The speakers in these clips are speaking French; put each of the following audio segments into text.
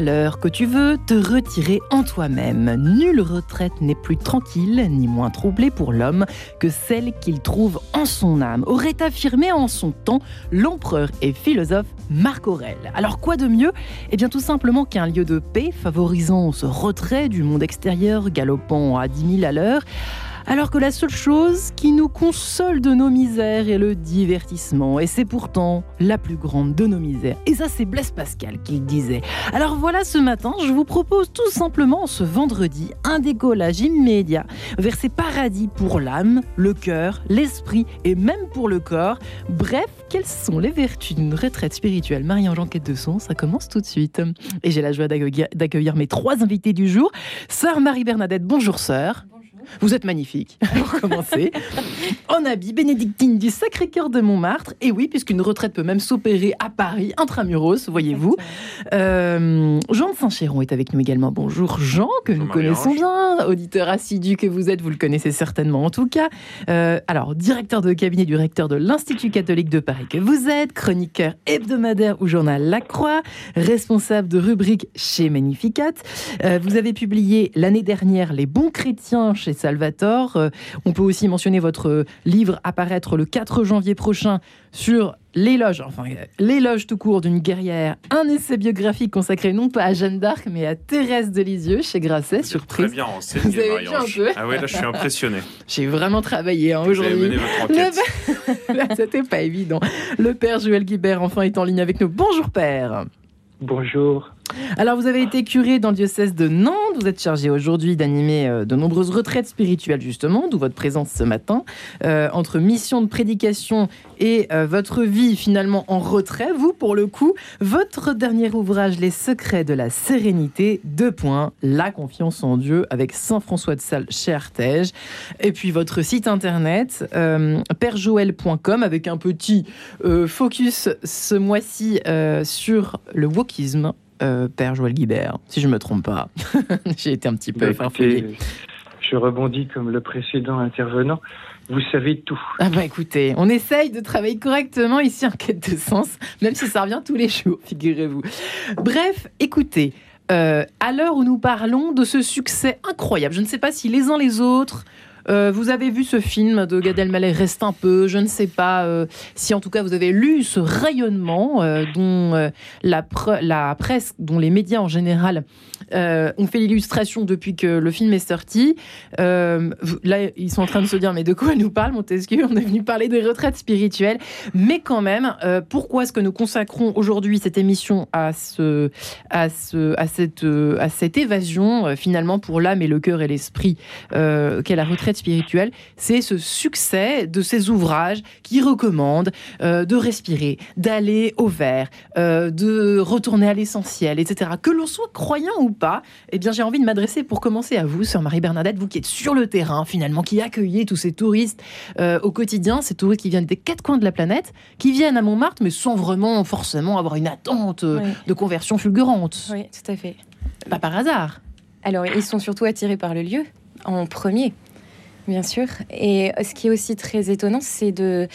l'heure que tu veux, te retirer en toi-même. Nulle retraite n'est plus tranquille ni moins troublée pour l'homme que celle qu'il trouve en son âme, aurait affirmé en son temps l'empereur et philosophe Marc Aurèle. Alors quoi de mieux? Eh bien tout simplement qu'un lieu de paix favorisant ce retrait du monde extérieur galopant à 10 000 à l'heure alors que la seule chose qui nous console de nos misères est le divertissement. Et c'est pourtant la plus grande de nos misères. Et ça, c'est Blaise Pascal qui le disait. Alors voilà, ce matin, je vous propose tout simplement ce vendredi un décollage immédiat vers ces paradis pour l'âme, le cœur, l'esprit et même pour le corps. Bref, quelles sont les vertus d'une retraite spirituelle? Marie-Ange Enquête de son, ça commence tout de suite. Et j'ai la joie d'accueillir mes trois invités du jour. Sœur Marie-Bernadette, bonjour sœur. Vous êtes magnifique, pour commencer. en habit bénédictine du Sacré-Cœur de Montmartre. Et oui, puisqu'une retraite peut même s'opérer à Paris, intramuros, voyez-vous. Euh, Jean de Saint-Chéron est avec nous également. Bonjour Jean, que nous connaissons bien. Auditeur assidu que vous êtes, vous le connaissez certainement en tout cas. Euh, alors, directeur de cabinet du recteur de l'Institut catholique de Paris que vous êtes, chroniqueur hebdomadaire au journal La Croix, responsable de rubrique chez Magnificat. Euh, vous avez publié l'année dernière Les bons chrétiens chez Salvatore. Euh, on peut aussi mentionner votre livre apparaître le 4 janvier prochain sur l'éloge, enfin l'éloge tout court d'une guerrière, un essai biographique consacré non pas à Jeanne d'Arc mais à Thérèse de Lisieux chez Grasset, surprise. Très bien renseigné, Ah ouais, là je suis impressionné. J'ai vraiment travaillé hein, aujourd'hui. C'était pas évident. Le père Joël Guibert enfin est en ligne avec nous. Bonjour père. Bonjour. Alors, vous avez été curé dans le diocèse de Nantes. Vous êtes chargé aujourd'hui d'animer euh, de nombreuses retraites spirituelles, justement, d'où votre présence ce matin. Euh, entre mission de prédication et euh, votre vie finalement en retrait, vous, pour le coup, votre dernier ouvrage, Les secrets de la sérénité, deux points, la confiance en Dieu, avec Saint François de Sales chez Artege. Et puis votre site internet, perjoël.com, avec un petit focus ce mois-ci sur le wokisme euh, Père Joël Guibert, si je ne me trompe pas. J'ai été un petit peu bah, Je rebondis comme le précédent intervenant. Vous savez tout. Ah bah écoutez, on essaye de travailler correctement ici en quête de sens, même si ça revient tous les jours, figurez-vous. Bref, écoutez, euh, à l'heure où nous parlons de ce succès incroyable, je ne sais pas si les uns les autres euh, vous avez vu ce film de Gad Elmaleh Reste un peu. Je ne sais pas euh, si en tout cas vous avez lu ce rayonnement euh, dont la, la, presse, dont les médias en général ont fait l'illustration depuis que le film est sorti. là, ils sont en train de se dire mais de quoi nous parle Montesquieu? On est venu parler des retraites spirituelles, mais quand même, pourquoi est-ce que nous consacrons aujourd'hui cette émission à ce, à ce, à cette, à cette évasion finalement pour l'âme et le cœur et l'esprit qu'est la retraite spirituelle, c'est ce succès de ces ouvrages qui recommandent euh, de respirer, d'aller au vert, euh, de retourner à l'essentiel, etc. Que l'on soit croyant ou pas, eh bien j'ai envie de m'adresser pour commencer à vous, sœur Marie-Bernadette, vous qui êtes sur le terrain finalement, qui accueillez tous ces touristes euh, au quotidien, ces touristes qui viennent des quatre coins de la planète, qui viennent à Montmartre, mais sans vraiment forcément avoir une attente de conversion fulgurante. Oui, tout à fait. Pas par hasard. Alors, ils sont surtout attirés par le lieu en premier. Bien sûr. Et ce qui est aussi très étonnant, c'est de,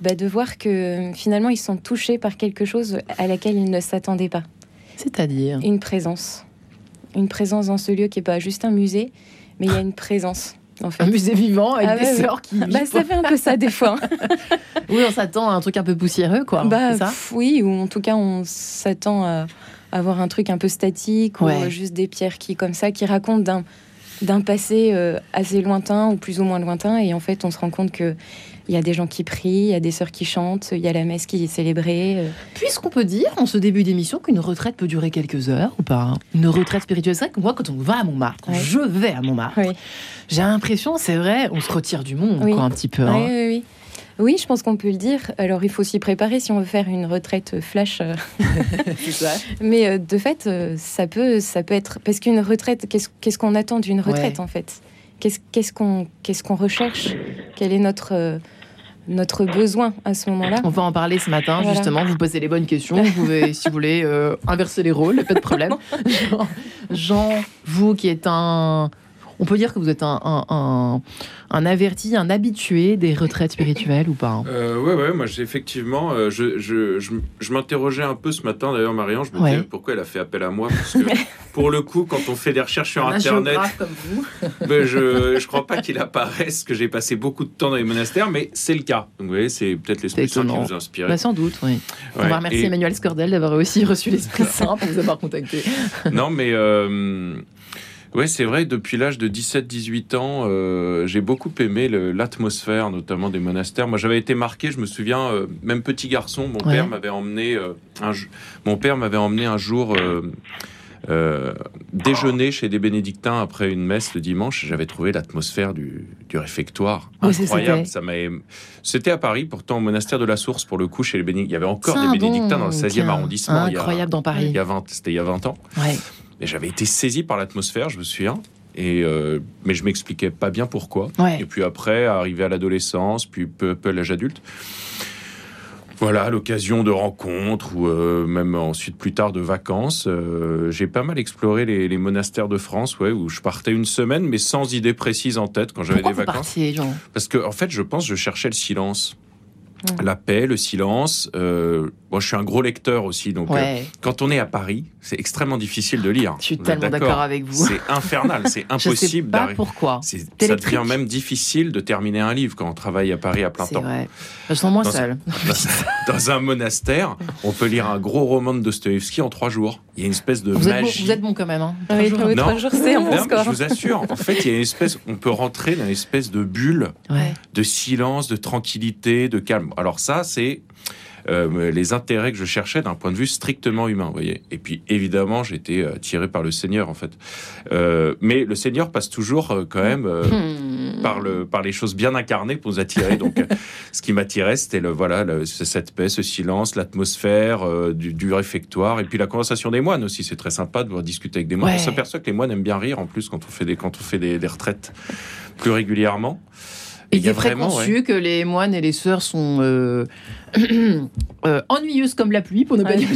bah, de voir que finalement, ils sont touchés par quelque chose à laquelle ils ne s'attendaient pas. C'est-à-dire? Une présence. Une présence dans ce lieu qui n'est pas juste un musée, mais il y a une présence. En fait. Un musée vivant avec ah des sœurs qui. Bah, ça fait un peu ça des fois. oui, on s'attend à un truc un peu poussiéreux, quoi. Bah, ça oui, ou en tout cas, on s'attend à avoir un truc un peu statique ou juste des pierres qui, comme ça, qui racontent d'un d'un passé euh, assez lointain ou plus ou moins lointain. Et en fait, on se rend compte que il y a des gens qui prient, il y a des sœurs qui chantent, il y a la messe qui est célébrée. Euh. Puisqu'on peut dire en ce début d'émission qu'une retraite peut durer quelques heures ou pas Une retraite spirituelle, c'est vrai que moi, quand on va à Montmartre, quand je vais à Montmartre, j'ai l'impression, c'est vrai, on se retire du monde, quoi, un petit peu. Hein. Oui, oui, oui, je pense qu'on peut le dire. Alors, il faut s'y préparer si on veut faire une retraite flash. Euh. Mais euh, de fait, euh, ça peut, ça peut être parce qu'une retraite, qu'est-ce qu'on attend d'une retraite en fait? Qu'est-ce qu'on qu'est-ce qu'on recherche? Quel est notre notre besoin à ce moment-là? On va en parler ce matin, justement. Vous posez les bonnes questions. Vous pouvez, si vous voulez, inverser les rôles, pas de problème. Jean, vous qui êtes un On peut dire que vous êtes un, un, averti, un habitué des retraites spirituelles ou pas euh, Ouais, ouais, moi effectivement, euh, je, je, je, m'interrogeais un peu ce matin d'ailleurs, Marianne, je me disais pourquoi elle a fait appel à moi? Parce que pour le coup, quand on fait des recherches sur Internet, comme vous. Ben, je ne crois pas qu'il apparaisse que j'ai passé beaucoup de temps dans les monastères, mais c'est le cas. Donc vous voyez, c'est peut-être l'Esprit Saint qui nous a inspiré. Bah, sans doute, oui. On va remercier Emmanuel Scordel d'avoir aussi reçu l'Esprit Saint pour vous avoir contacté. non, mais... Euh, oui, c'est vrai, depuis l'âge de 17-18 ans, euh, j'ai beaucoup aimé l'atmosphère, notamment des monastères. Moi, j'avais été marqué, je me souviens, euh, même petit garçon, mon père m'avait emmené, un, mon père m'avait emmené un jour déjeuner chez des bénédictins après une messe le dimanche. J'avais trouvé l'atmosphère du, réfectoire incroyable. Ça C'était à Paris, pourtant au monastère de la Source, pour le coup, chez les bénédictins. Il y avait encore des bénédictins dans le 16e arrondissement. Incroyable dans Paris. Il y a 20, c'était il y a 20 ans. Ouais. Et j'avais été saisi par l'atmosphère, je me souviens. Et euh, mais je m'expliquais pas bien pourquoi. Et puis après, arrivé à l'adolescence, puis peu à peu à l'âge adulte, voilà, l'occasion de rencontres ou euh, même ensuite plus tard de vacances. Euh, j'ai pas mal exploré les, monastères de France, ouais, où je partais une semaine, mais sans idée précise en tête quand j'avais des vacances. Parce que en fait, je pense, je cherchais le silence. La paix, le silence. Euh, moi, je suis un gros lecteur aussi, donc quand on est à Paris, c'est extrêmement difficile de lire. Je suis tellement d'accord avec vous. C'est infernal, c'est impossible. Je sais pas pourquoi. Ça devient même difficile de terminer un livre quand on travaille à Paris à plein temps. Vrai. Je sens moins seul. Dans, un monastère, on peut lire un gros roman de Dostoevsky en trois jours. Il y a une espèce de vous magie. Êtes bon, vous êtes bon quand même. Hein. Oui, jours. trois jours, c'est un bon score. Je vous assure, en fait, il y a une espèce, on peut rentrer dans une espèce de bulle de silence, de tranquillité, de calme. Alors ça, c'est euh, les intérêts que je cherchais d'un point de vue strictement humain, vous voyez. Et puis évidemment, j'étais euh, tiré par le Seigneur en fait. Euh, mais le Seigneur passe toujours quand même hmm. par le par les choses bien incarnées pour nous attirer. Donc, ce qui m'attirait, c'était le voilà cette paix, ce silence, l'atmosphère du, réfectoire et puis la conversation des moines aussi. C'est très sympa de pouvoir discuter avec des moines. On s'aperçoit que les moines aiment bien rire en plus quand on fait des quand on fait des retraites plus régulièrement. Il est préconçu que les moines et les sœurs sont euh, euh, ennuyeuses comme la pluie, pour ne pas dire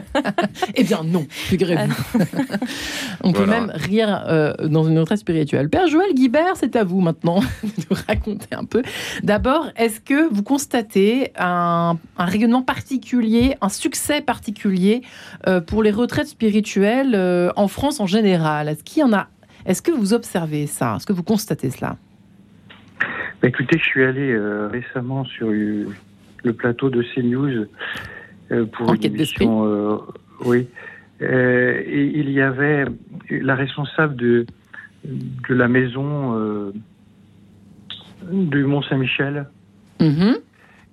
eh bien non, figurez-vous. On peut même rire euh, dans une retraite spirituelle. Père Joël Guibert, c'est à vous maintenant de raconter un peu. D'abord, est-ce que vous constatez un, un, rayonnement particulier, un succès particulier pour les retraites spirituelles en France en général? Est-ce qu'il y en a Est-ce que vous observez ça? Est-ce que vous constatez cela? Écoutez, je suis allé euh, récemment sur le plateau de CNews euh, pour Enquête une émission. Euh, oui. et il y avait la responsable de, de la maison du Mont-Saint-Michel. Mm-hmm.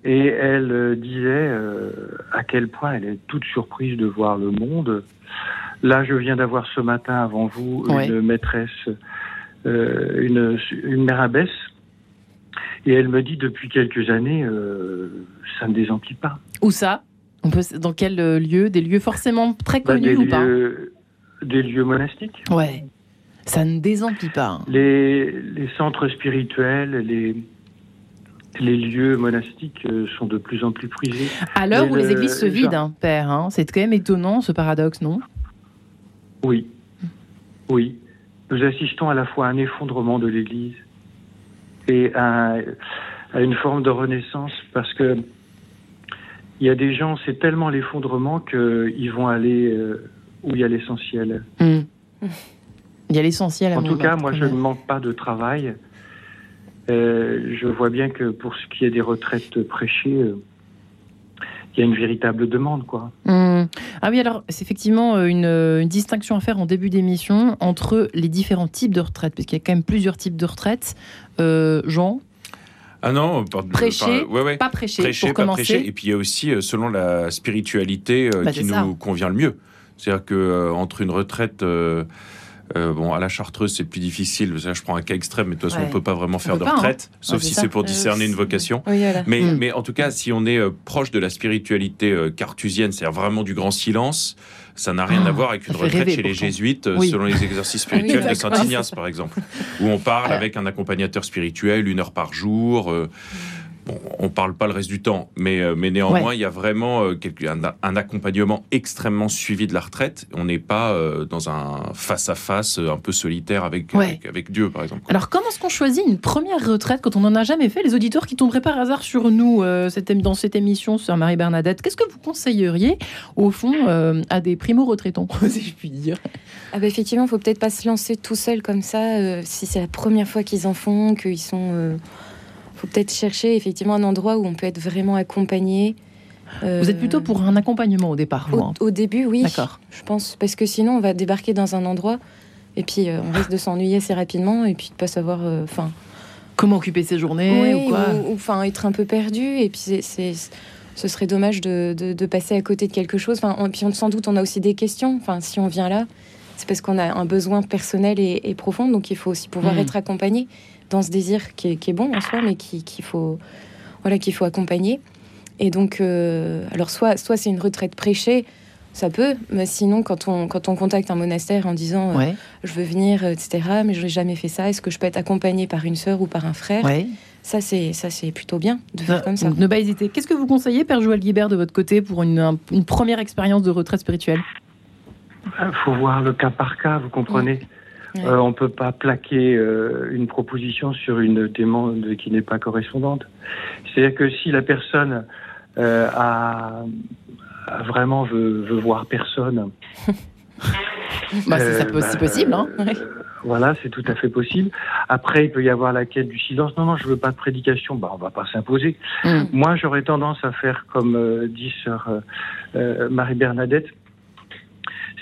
Et elle disait à quel point elle est toute surprise de voir le monde. Là, je viens d'avoir ce matin avant vous une maîtresse, une, une mère abbesse et elle me dit depuis quelques années, euh, ça ne désemplit pas. Où ça? On peut, Dans quel euh, lieu? Des lieux forcément très bah, connus ou pas? Des lieux monastiques. Ouais. Ça ne désemplit pas. Les, les, centres spirituels, les, les lieux monastiques euh, sont de plus en plus prisés. À l'heure où les églises se vident, hein, Père, hein, c'est quand même étonnant ce paradoxe, non? Oui. Oui. Nous assistons à la fois à un effondrement de l'Église et à, une forme de renaissance parce que il y a des gens, c'est tellement l'effondrement qu'ils vont aller euh, où il y a l'essentiel. Hmm. Il y a l'essentiel. En tout cas, moi, je ne manque pas de travail. Euh, je vois bien que pour ce qui est des retraites prêchées, euh, il y a une véritable demande, quoi. Hmm. Ah oui, alors c'est effectivement une, une, distinction à faire en début d'émission entre les différents types de retraites, parce qu'il y a quand même plusieurs types de retraites. Euh, Jean ah non, prêcher, pas prêcher, prêcher pas prêcher. Et puis il y a aussi euh, selon la spiritualité euh, bah, qui nous convient le mieux. C'est-à-dire que entre une retraite bon, à la chartreuse, c'est plus difficile. je prends un cas extrême, mais de toute façon, on ne peut pas vraiment faire de hein. retraite, sauf si c'est pour discerner une vocation. mais, mm. mais en tout cas, si on est proche de la spiritualité cartusienne, c'est-à-dire vraiment du grand silence, ça n'a rien à ah, voir avec une retraite chez les jésuites euh, selon les exercices spirituels de Saint Ignace, par exemple, où on parle avec un accompagnateur spirituel une heure par jour. Euh, on parle pas le reste du temps, mais, euh, mais néanmoins, il y a vraiment euh, un, accompagnement extrêmement suivi de la retraite. On n'est pas euh, dans un face-à-face un peu solitaire avec, avec, Dieu, par exemple. Alors, comment est-ce qu'on choisit une première retraite quand on n'en a jamais fait? Les auditeurs qui tomberaient par hasard sur nous dans cette émission sur Marie-Bernadette, qu'est-ce que vous conseilleriez, au fond, à des primo-retraitants, si je puis dire? Ah bah Effectivement, il faut peut-être pas se lancer tout seul comme ça, si c'est la première fois qu'ils en font, qu'ils sont faut peut-être chercher effectivement un endroit où on peut être vraiment accompagné. Vous êtes plutôt pour un accompagnement au départ, au, hein au, début, oui. D'accord. Je pense parce que sinon on va débarquer dans un endroit et puis euh, on risque de s'ennuyer assez rapidement et puis de pas savoir, euh, enfin. Comment occuper ses journées ou quoi enfin être un peu perdu et puis c'est ce serait dommage de, de, passer à côté de quelque chose. Enfin, puis on, sans doute on a aussi des questions. Enfin, si on vient là, c'est parce qu'on a un besoin personnel et, profond, donc il faut aussi pouvoir mmh. être accompagné dans ce désir qui est, bon en soi, mais qu'il faut, voilà, qu'il faut accompagner. Et donc, euh, alors soit, soit c'est une retraite prêchée, ça peut, mais sinon, quand on, quand on contacte un monastère en disant euh, je veux venir, etc., mais je n'ai jamais fait ça, est-ce que je peux être accompagné par une sœur ou par un frère? Ça, c'est ça c'est plutôt bien de faire comme ça. ne pas hésiter. Qu'est-ce que vous conseillez, Père Joël Guibert, de votre côté, pour une, une première expérience de retraite spirituelle? Il faut voir le cas par cas, vous comprenez? Euh, on ne peut pas plaquer euh, une proposition sur une demande qui n'est pas correspondante. C'est-à-dire que si la personne euh, a, vraiment veut, voir personne, bah, c'est bah, possible. Hein voilà, c'est tout à fait possible. Après, il peut y avoir la quête du silence. Non, non, je veux pas de prédication. Bah, on va pas s'imposer. Mm. Moi, j'aurais tendance à faire comme dit sœur Marie Bernadette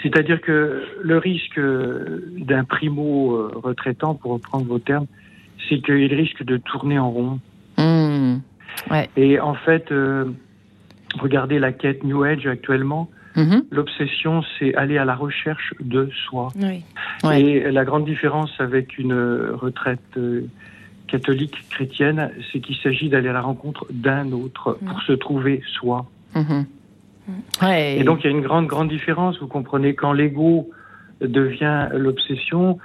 c'est-à-dire que le risque d'un primo euh, retraitant, pour reprendre vos termes, c'est qu'il risque de tourner en rond. Mmh. Et en fait, euh, regardez la quête New Age actuellement. Mmh. L'obsession, c'est aller à la recherche de soi. Et la grande différence avec une retraite euh, catholique chrétienne, c'est qu'il s'agit d'aller à la rencontre d'un autre pour se trouver soi. Mmh. Et donc il y a une grande, grande différence. Vous comprenez, quand l'ego devient l'obsession,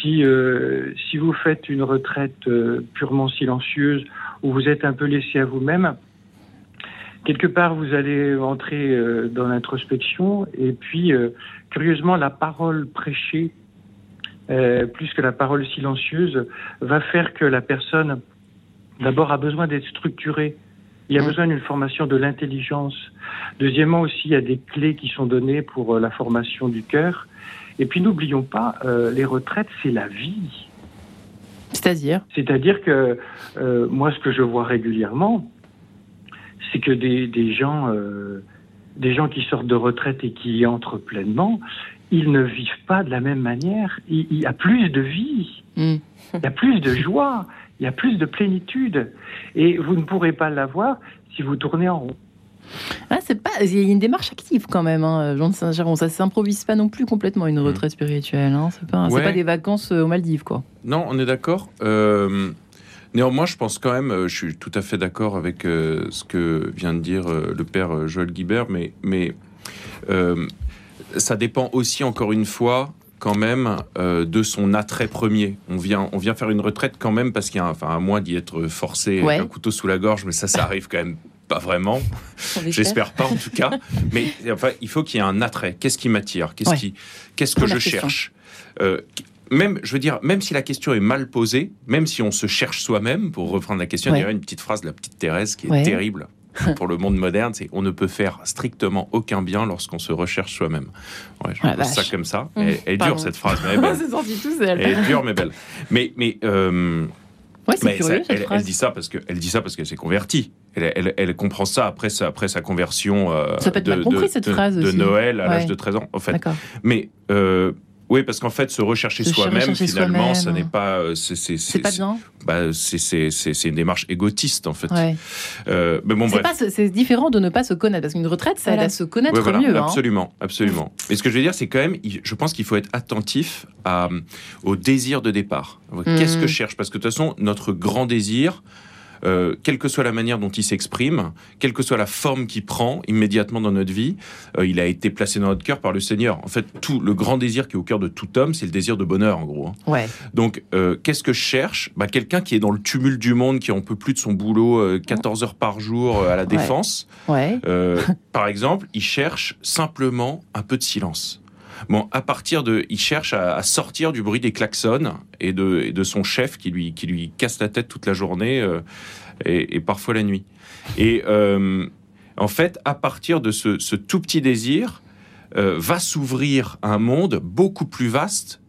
si, euh, si vous faites une retraite euh, purement silencieuse, où vous êtes un peu laissé à vous-même, quelque part vous allez entrer euh, dans l'introspection, et puis, curieusement, la parole prêchée, plus que la parole silencieuse, va faire que la personne, d'abord, a besoin d'être structurée il y a mmh. besoin d'une formation de l'intelligence. Deuxièmement aussi, il y a des clés qui sont données pour euh, la formation du cœur. Et puis n'oublions pas, euh, les retraites, c'est la vie. C'est-à-dire? C'est-à-dire que euh, moi, ce que je vois régulièrement, c'est que des, des gens, des gens qui sortent de retraite et qui y entrent pleinement, ils ne vivent pas de la même manière. Il, y a plus de vie, mmh. il y a plus de joie, il y a plus de plénitude. Et vous ne pourrez pas l'avoir si vous tournez en rond. Ah, c'est pas, il y a une démarche active quand même, hein, Jean de Saint-Géron. Ça s'improvise pas non plus complètement une retraite spirituelle. Hein. C'est pas, pas, des vacances euh, aux Maldives, quoi. Non, on est d'accord. Euh, néanmoins, je pense quand même, euh, je suis tout à fait d'accord avec ce que vient de dire le père Joël Guibert, mais, mais ça dépend aussi, encore une fois, quand même euh, de son attrait premier. On vient, on vient faire une retraite quand même parce qu'il y a, enfin, à moins d'y être forcé avec un couteau sous la gorge, mais ça, ça arrive quand même pas vraiment. J'espère pas en tout cas. Mais enfin, il faut qu'il y ait un attrait. Qu'est-ce qui m'attire? Qu'est-ce qui, qu'est-ce que je cherche? Euh, même, je veux dire, même si la question est mal posée, même si on se cherche soi-même, pour reprendre la question, il y a une petite phrase de la petite Thérèse qui est terrible. Pour le monde moderne, c'est on ne peut faire strictement aucun bien lorsqu'on se recherche soi-même. Ouais, je ah, ça comme ça. Elle, est dure cette phrase, mais elle est dure mais belle. Mais mais euh, elle, dit ça parce que elle dit ça parce qu'elle s'est convertie. Elle, elle, comprend ça après sa, après sa conversion euh, ça peut être de, compris, cette phrase de, Noël à l'âge de 13 ans. En fait. Mais euh, oui, parce qu'en fait, se rechercher soi-même, finalement, ça n'est pas. Euh, c'est pas bien. Bah, c'est une démarche égotiste, en fait. Euh, mais bon, bref. C'est différent de ne pas se connaître, parce qu'une retraite, ça aide à se connaître mieux. Hein. Absolument, absolument. Et ce que je veux dire, c'est quand même, je pense qu'il faut être attentif au désir de départ. Qu'est-ce que je mmh. cherche? Parce que de toute façon, notre grand désir, euh, quelle que soit la manière dont il s'exprime, quelle que soit la forme qu'il prend immédiatement dans notre vie, euh, il a été placé dans notre cœur par le Seigneur. En fait, tout le grand désir qui est au cœur de tout homme, c'est le désir de bonheur, en gros. Hein. Ouais. Donc, euh, qu'est-ce que je cherche? Bah, Quelqu'un qui est dans le tumulte du monde, qui en peut plus de son boulot 14 heures par jour à la défense. Ouais. par exemple, il cherche simplement un peu de silence. Bon, à partir de, il cherche à, sortir du bruit des klaxons et de, de, son chef qui lui, qui lui casse la tête toute la journée euh, et, parfois la nuit. Et euh, en fait, à partir de ce, tout petit désir, euh, va s'ouvrir un monde beaucoup plus vaste,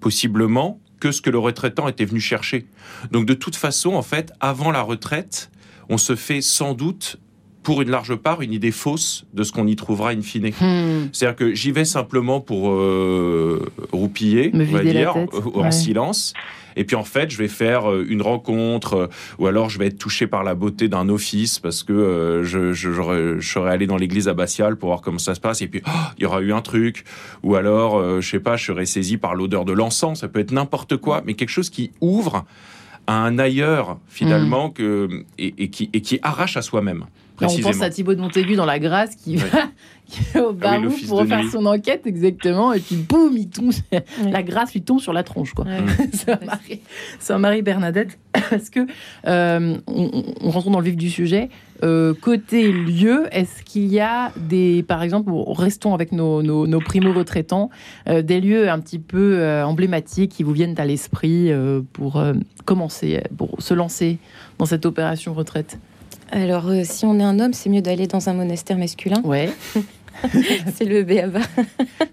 possiblement, que ce que le retraitant était venu chercher. Donc, de toute façon, en fait, avant la retraite, on se fait sans doute pour une large part, une idée fausse de ce qu'on y trouvera in fine. Hmm. C'est-à-dire que j'y vais simplement pour euh, roupiller, on va dire, en silence. Et puis en fait, je vais faire euh, une rencontre, euh, ou alors je vais être touché par la beauté d'un office parce que je, je, serais allé dans l'église abbatiale pour voir comment ça se passe. Et puis oh, il y aura eu un truc, ou alors je sais pas, je serais saisi par l'odeur de l'encens. Ça peut être n'importe quoi, mais quelque chose qui ouvre à un ailleurs finalement hmm. que et, qui, et qui arrache à soi-même on pense à Thibaut de Montaigu dans La Grâce qui va au ah barou pour faire son enquête exactement et puis boum il tombe la grâce lui tombe sur la tronche quoi. C'est un mari Bernadette parce que euh, on, rentre dans le vif du sujet euh, côté lieu est-ce qu'il y a des par exemple restons avec nos, nos, primo retraitants euh, des lieux un petit peu emblématiques qui vous viennent à l'esprit pour commencer pour se lancer dans cette opération retraite? Alors, euh, si on est un homme, c'est mieux d'aller dans un monastère masculin. Ouais. c'est le béaba.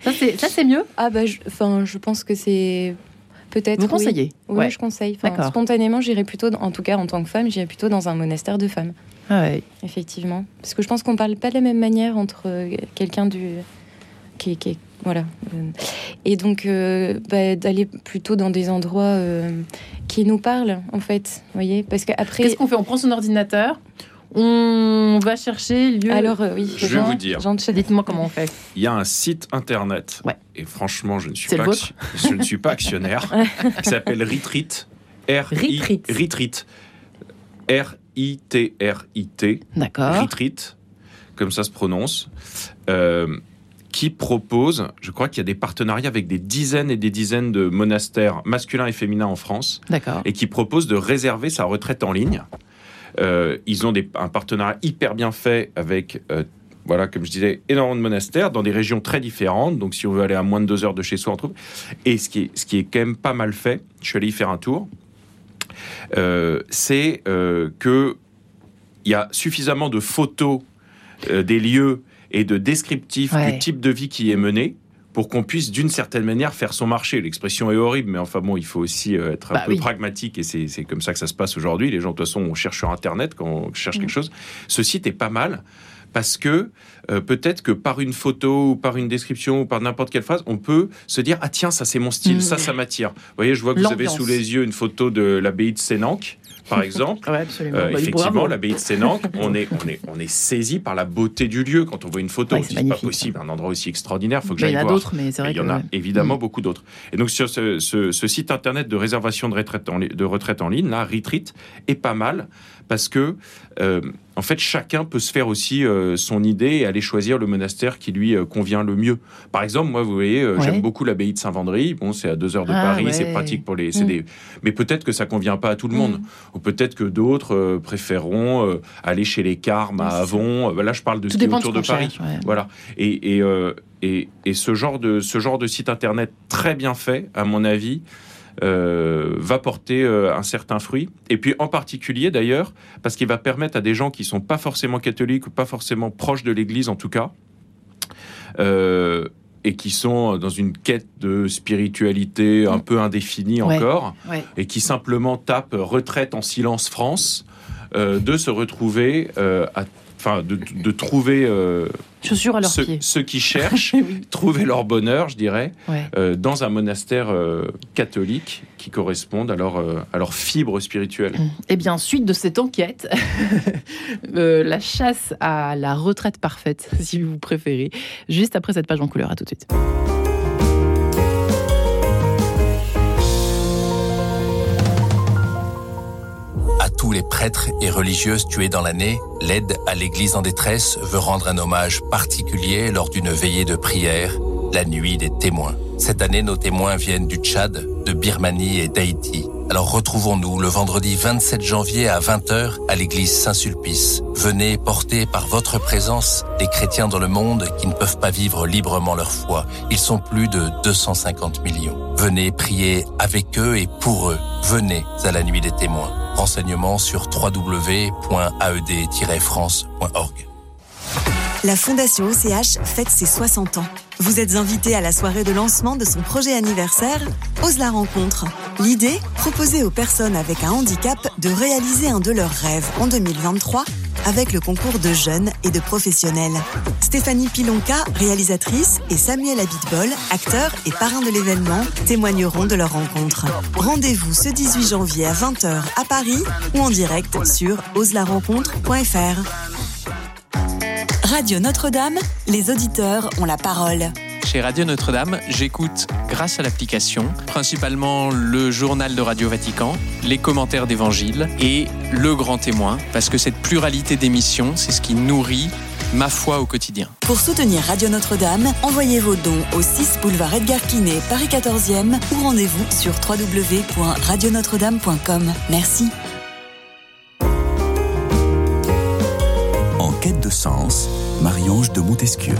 ça, c'est mieux? Ah, bah, je, je pense que c'est peut-être. Vous conseillez? Oui, je conseille. Spontanément, j'irais plutôt, en tout cas en tant que femme, j'irais plutôt dans un monastère de femmes. Ah ouais. Effectivement. Parce que je pense qu'on parle pas de la même manière entre euh, quelqu'un du. Qui, qui, voilà. Et donc, euh, bah, d'aller plutôt dans des endroits qui nous parlent, en fait. Vous voyez Parce qu'après. Qu'est-ce qu'on fait? On prend son ordinateur on va chercher lieu. Alors euh, oui, je vais vous dire. Dites-moi comment on fait. Il y a un site internet. Ouais. Et franchement, je ne suis pas, je ne suis pas actionnaire. qui s'appelle Retreat. R Retreat. Retreat. R I T R I T. D'accord. Retreat, comme ça se prononce. Euh, qui propose, je crois qu'il y a des partenariats avec des dizaines et des dizaines de monastères masculins et féminins en France. D'accord. Et qui propose de réserver sa retraite en ligne. Euh, ils ont des, un partenariat hyper bien fait avec, euh, voilà, comme je disais, énormément de monastères dans des régions très différentes. Donc, si on veut aller à moins de deux heures de chez soi, on trouve. Et ce qui est, ce qui est quand même pas mal fait, je suis allé y faire un tour, euh, c'est que il y a suffisamment de photos des lieux et de descriptifs du type de vie qui est mené pour qu'on puisse d'une certaine manière faire son marché. L'expression est horrible, mais enfin bon, il faut aussi euh, être un bah peu pragmatique et c'est comme ça que ça se passe aujourd'hui. Les gens, de toute façon, on cherche sur Internet quand on cherche quelque mm. chose. Ce site est pas mal parce que euh, peut-être que par une photo ou par une description ou par n'importe quelle phrase, on peut se dire ah tiens ça c'est mon style, ça mm. ça m'attire. Vous voyez, je vois que vous avez sous les yeux une photo de l'abbaye de Sénanque par exemple. Euh, bah, effectivement, l'abbaye de Sénanque, on est, on, est, on est saisi par la beauté du lieu quand on voit une photo. c'est pas possible, un endroit aussi extraordinaire, il faut que j'aille voir. Il y en a d'autres, mais c'est vrai Il y en a évidemment mm. beaucoup d'autres. Et donc, sur ce, ce, site internet de réservation de retraite en, de retraite en ligne, là, Retreat, est pas mal parce que euh, en fait, chacun peut se faire aussi euh, son idée et aller choisir le monastère qui lui euh, convient le mieux. Par exemple, moi, vous voyez, j'aime beaucoup l'abbaye de Saint-Vendry. Bon, c'est à deux heures de ah, Paris, c'est pratique pour les. Mm. Mais peut-être que ça convient pas à tout le monde. Mm. Ou peut-être que d'autres préféreront aller chez les Carmes à Avon. là, je parle de ce qui est autour de Paris. Voilà. Et, et, et, et, ce genre de ce genre de site internet très bien fait, à mon avis. Euh, va porter euh, un certain fruit. Et puis en particulier d'ailleurs, parce qu'il va permettre à des gens qui sont pas forcément catholiques ou pas forcément proches de l'Église en tout cas, euh, et qui sont dans une quête de spiritualité un mm. peu indéfinie encore, et qui simplement tapent retraite en silence France, de se retrouver à enfin, de, trouver euh, Chaussures à leurs ceux, pieds. ceux, qui cherchent, trouver leur bonheur, je dirais, euh, dans un monastère euh, catholique qui corresponde à leur, à leur fibre spirituelle. Mmh. Eh bien, suite de cette enquête, la chasse à la retraite parfaite, si vous préférez, juste après cette page en couleur. À tout de suite. Tous les prêtres et religieuses tués dans l'année, l'aide à l'Église en détresse veut rendre un hommage particulier lors d'une veillée de prière, la nuit des témoins. Cette année, nos témoins viennent du Tchad, de Birmanie et d'Haïti. Alors retrouvons-nous le vendredi 27 janvier à 20h à l'église Saint-Sulpice. Venez porter par votre présence les chrétiens dans le monde qui ne peuvent pas vivre librement leur foi. Ils sont plus de 250 millions. Venez prier avec eux et pour eux. Venez à la nuit des témoins. Renseignements sur www.aed-france.org. La Fondation OCH fête ses 60 ans. Vous êtes invité à la soirée de lancement de son projet anniversaire, Ose la rencontre. L'idée, proposer aux personnes avec un handicap de réaliser un de leurs rêves en 2023 avec le concours de jeunes et de professionnels. Stéphanie Pilonka, réalisatrice, et Samuel Abitbol, acteur et parrain de l'événement, témoigneront de leur rencontre. Rendez-vous ce 18 janvier à 20h à Paris ou en direct sur oselarencontre.fr. Radio Notre-Dame, les auditeurs ont la parole. Chez Radio Notre-Dame, j'écoute grâce à l'application principalement le journal de Radio Vatican, les commentaires d'évangile et le grand témoin, parce que cette pluralité d'émissions, c'est ce qui nourrit ma foi au quotidien. Pour soutenir Radio Notre-Dame, envoyez vos dons au 6 boulevard Edgar Quinet, Paris 14e ou rendez-vous sur www.radionotre-dame.com. Merci. De Montesquieu.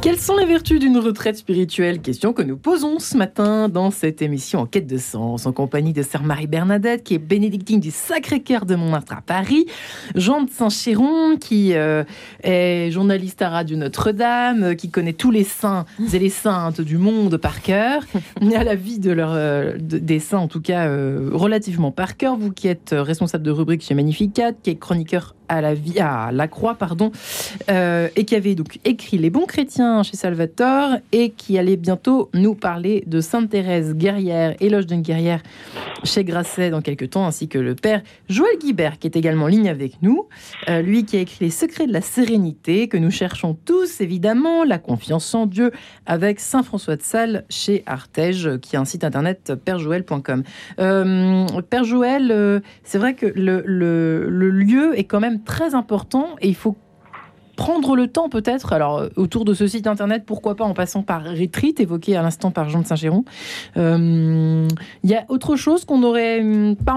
Quelles sont les vertus d'une retraite spirituelle? Question que nous posons ce matin dans cette émission en quête de sens, en compagnie de Sœur Marie-Bernadette, qui est bénédictine du Sacré-Cœur de Montmartre à Paris, Jean de Saint-Chéron, qui euh, est journaliste à Radio Notre-Dame, qui connaît tous les saints et les saintes du monde par cœur, à la vie de leur, euh, des saints en tout cas euh, relativement par cœur. Vous qui êtes responsable de rubrique chez Magnificat, qui est chroniqueur à la vie, à la Croix, pardon, euh, et qui avait donc écrit Les bons chrétiens chez Salvatore et qui allait bientôt nous parler de Sainte Thérèse guerrière, éloge d'une guerrière chez Grasset dans quelques temps, ainsi que le père Joël Guibert qui est également en ligne avec nous, euh, lui qui a écrit Les secrets de la sérénité que nous cherchons tous évidemment, la confiance en Dieu avec Saint François de Sales chez Artege, qui a un site internet perjoël.com. Euh, père Joël, c'est vrai que le, le lieu est quand même très important et il faut prendre le temps peut-être, alors autour de ce site internet, pourquoi pas en passant par Retreat, évoqué à l'instant par Jean de Saint-Géron. Il euh, y a autre chose qu'on aurait hum, pas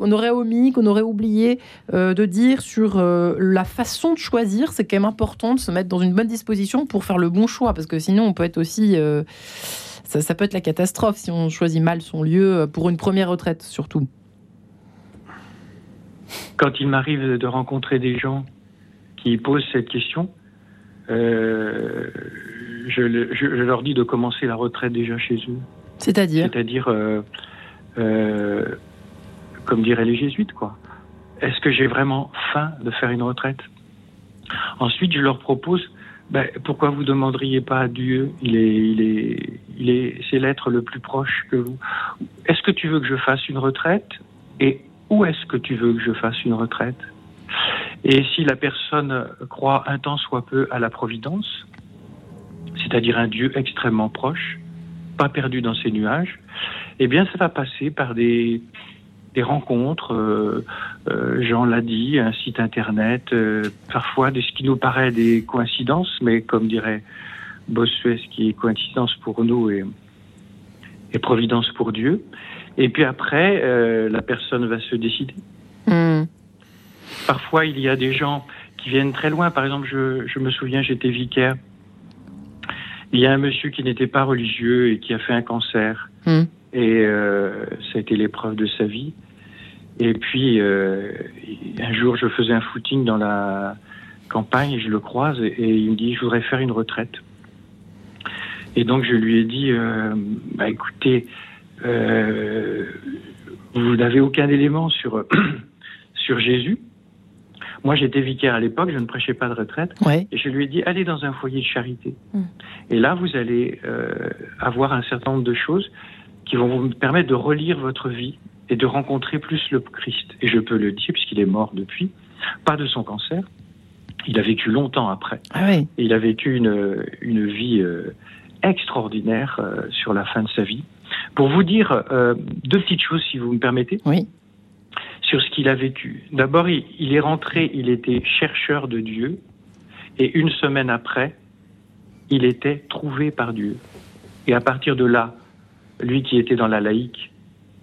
aurait omis, qu'on aurait oublié euh, de dire sur euh, la façon de choisir. C'est quand même important de se mettre dans une bonne disposition pour faire le bon choix, parce que sinon on peut être aussi... ça peut être la catastrophe si on choisit mal son lieu pour une première retraite surtout quand il m'arrive de rencontrer des gens qui posent cette question, euh, je, leur dis de commencer la retraite déjà chez eux. C'est-à-dire C'est-à-dire, euh, euh, comme diraient les jésuites, quoi. Est-ce que j'ai vraiment faim de faire une retraite? Ensuite, je leur propose, ben, pourquoi vous demanderiez pas à Dieu? Il est, il est, il est, c'est l'être le plus proche que vous. Est-ce que tu veux que je fasse une retraite? Et où est-ce que tu veux que je fasse une retraite? Et si la personne croit un temps soit peu à la providence, c'est-à-dire un Dieu extrêmement proche, pas perdu dans ses nuages, eh bien ça va passer par des, des rencontres, euh, euh, Jean l'a dit, un site internet, euh, parfois de ce qui nous paraît des coïncidences, mais comme dirait Bossuet, ce qui est coïncidence pour nous et, et providence pour Dieu. Et puis après, euh, la personne va se décider. Hmm. Parfois, il y a des gens qui viennent très loin. Par exemple, je, je me souviens, j'étais vicaire. Il y a un monsieur qui n'était pas religieux et qui a fait un cancer. Hmm. Et euh, ça a été l'épreuve de sa vie. Et puis, euh, un jour, je faisais un footing dans la campagne et je le croise et, il me dit, je voudrais faire une retraite. Et donc, je lui ai dit, euh, bah, écoutez, euh, vous n'avez aucun élément sur, sur Jésus. Moi, j'étais vicaire à l'époque, je ne prêchais pas de retraite. Et je lui ai dit, allez dans un foyer de charité. Mm. Et là, vous allez euh, avoir un certain nombre de choses qui vont vous permettre de relire votre vie et de rencontrer plus le Christ. Et je peux le dire, puisqu'il est mort depuis, pas de son cancer. Il a vécu longtemps après. Ah et il a vécu une, une vie euh, extraordinaire euh, sur la fin de sa vie. Pour vous dire euh, deux petites choses, si vous me permettez. Oui. sur ce qu'il a vécu. D'abord, il, est rentré, il était chercheur de Dieu, et une semaine après, il était trouvé par Dieu. Et à partir de là, lui qui était dans la laïque,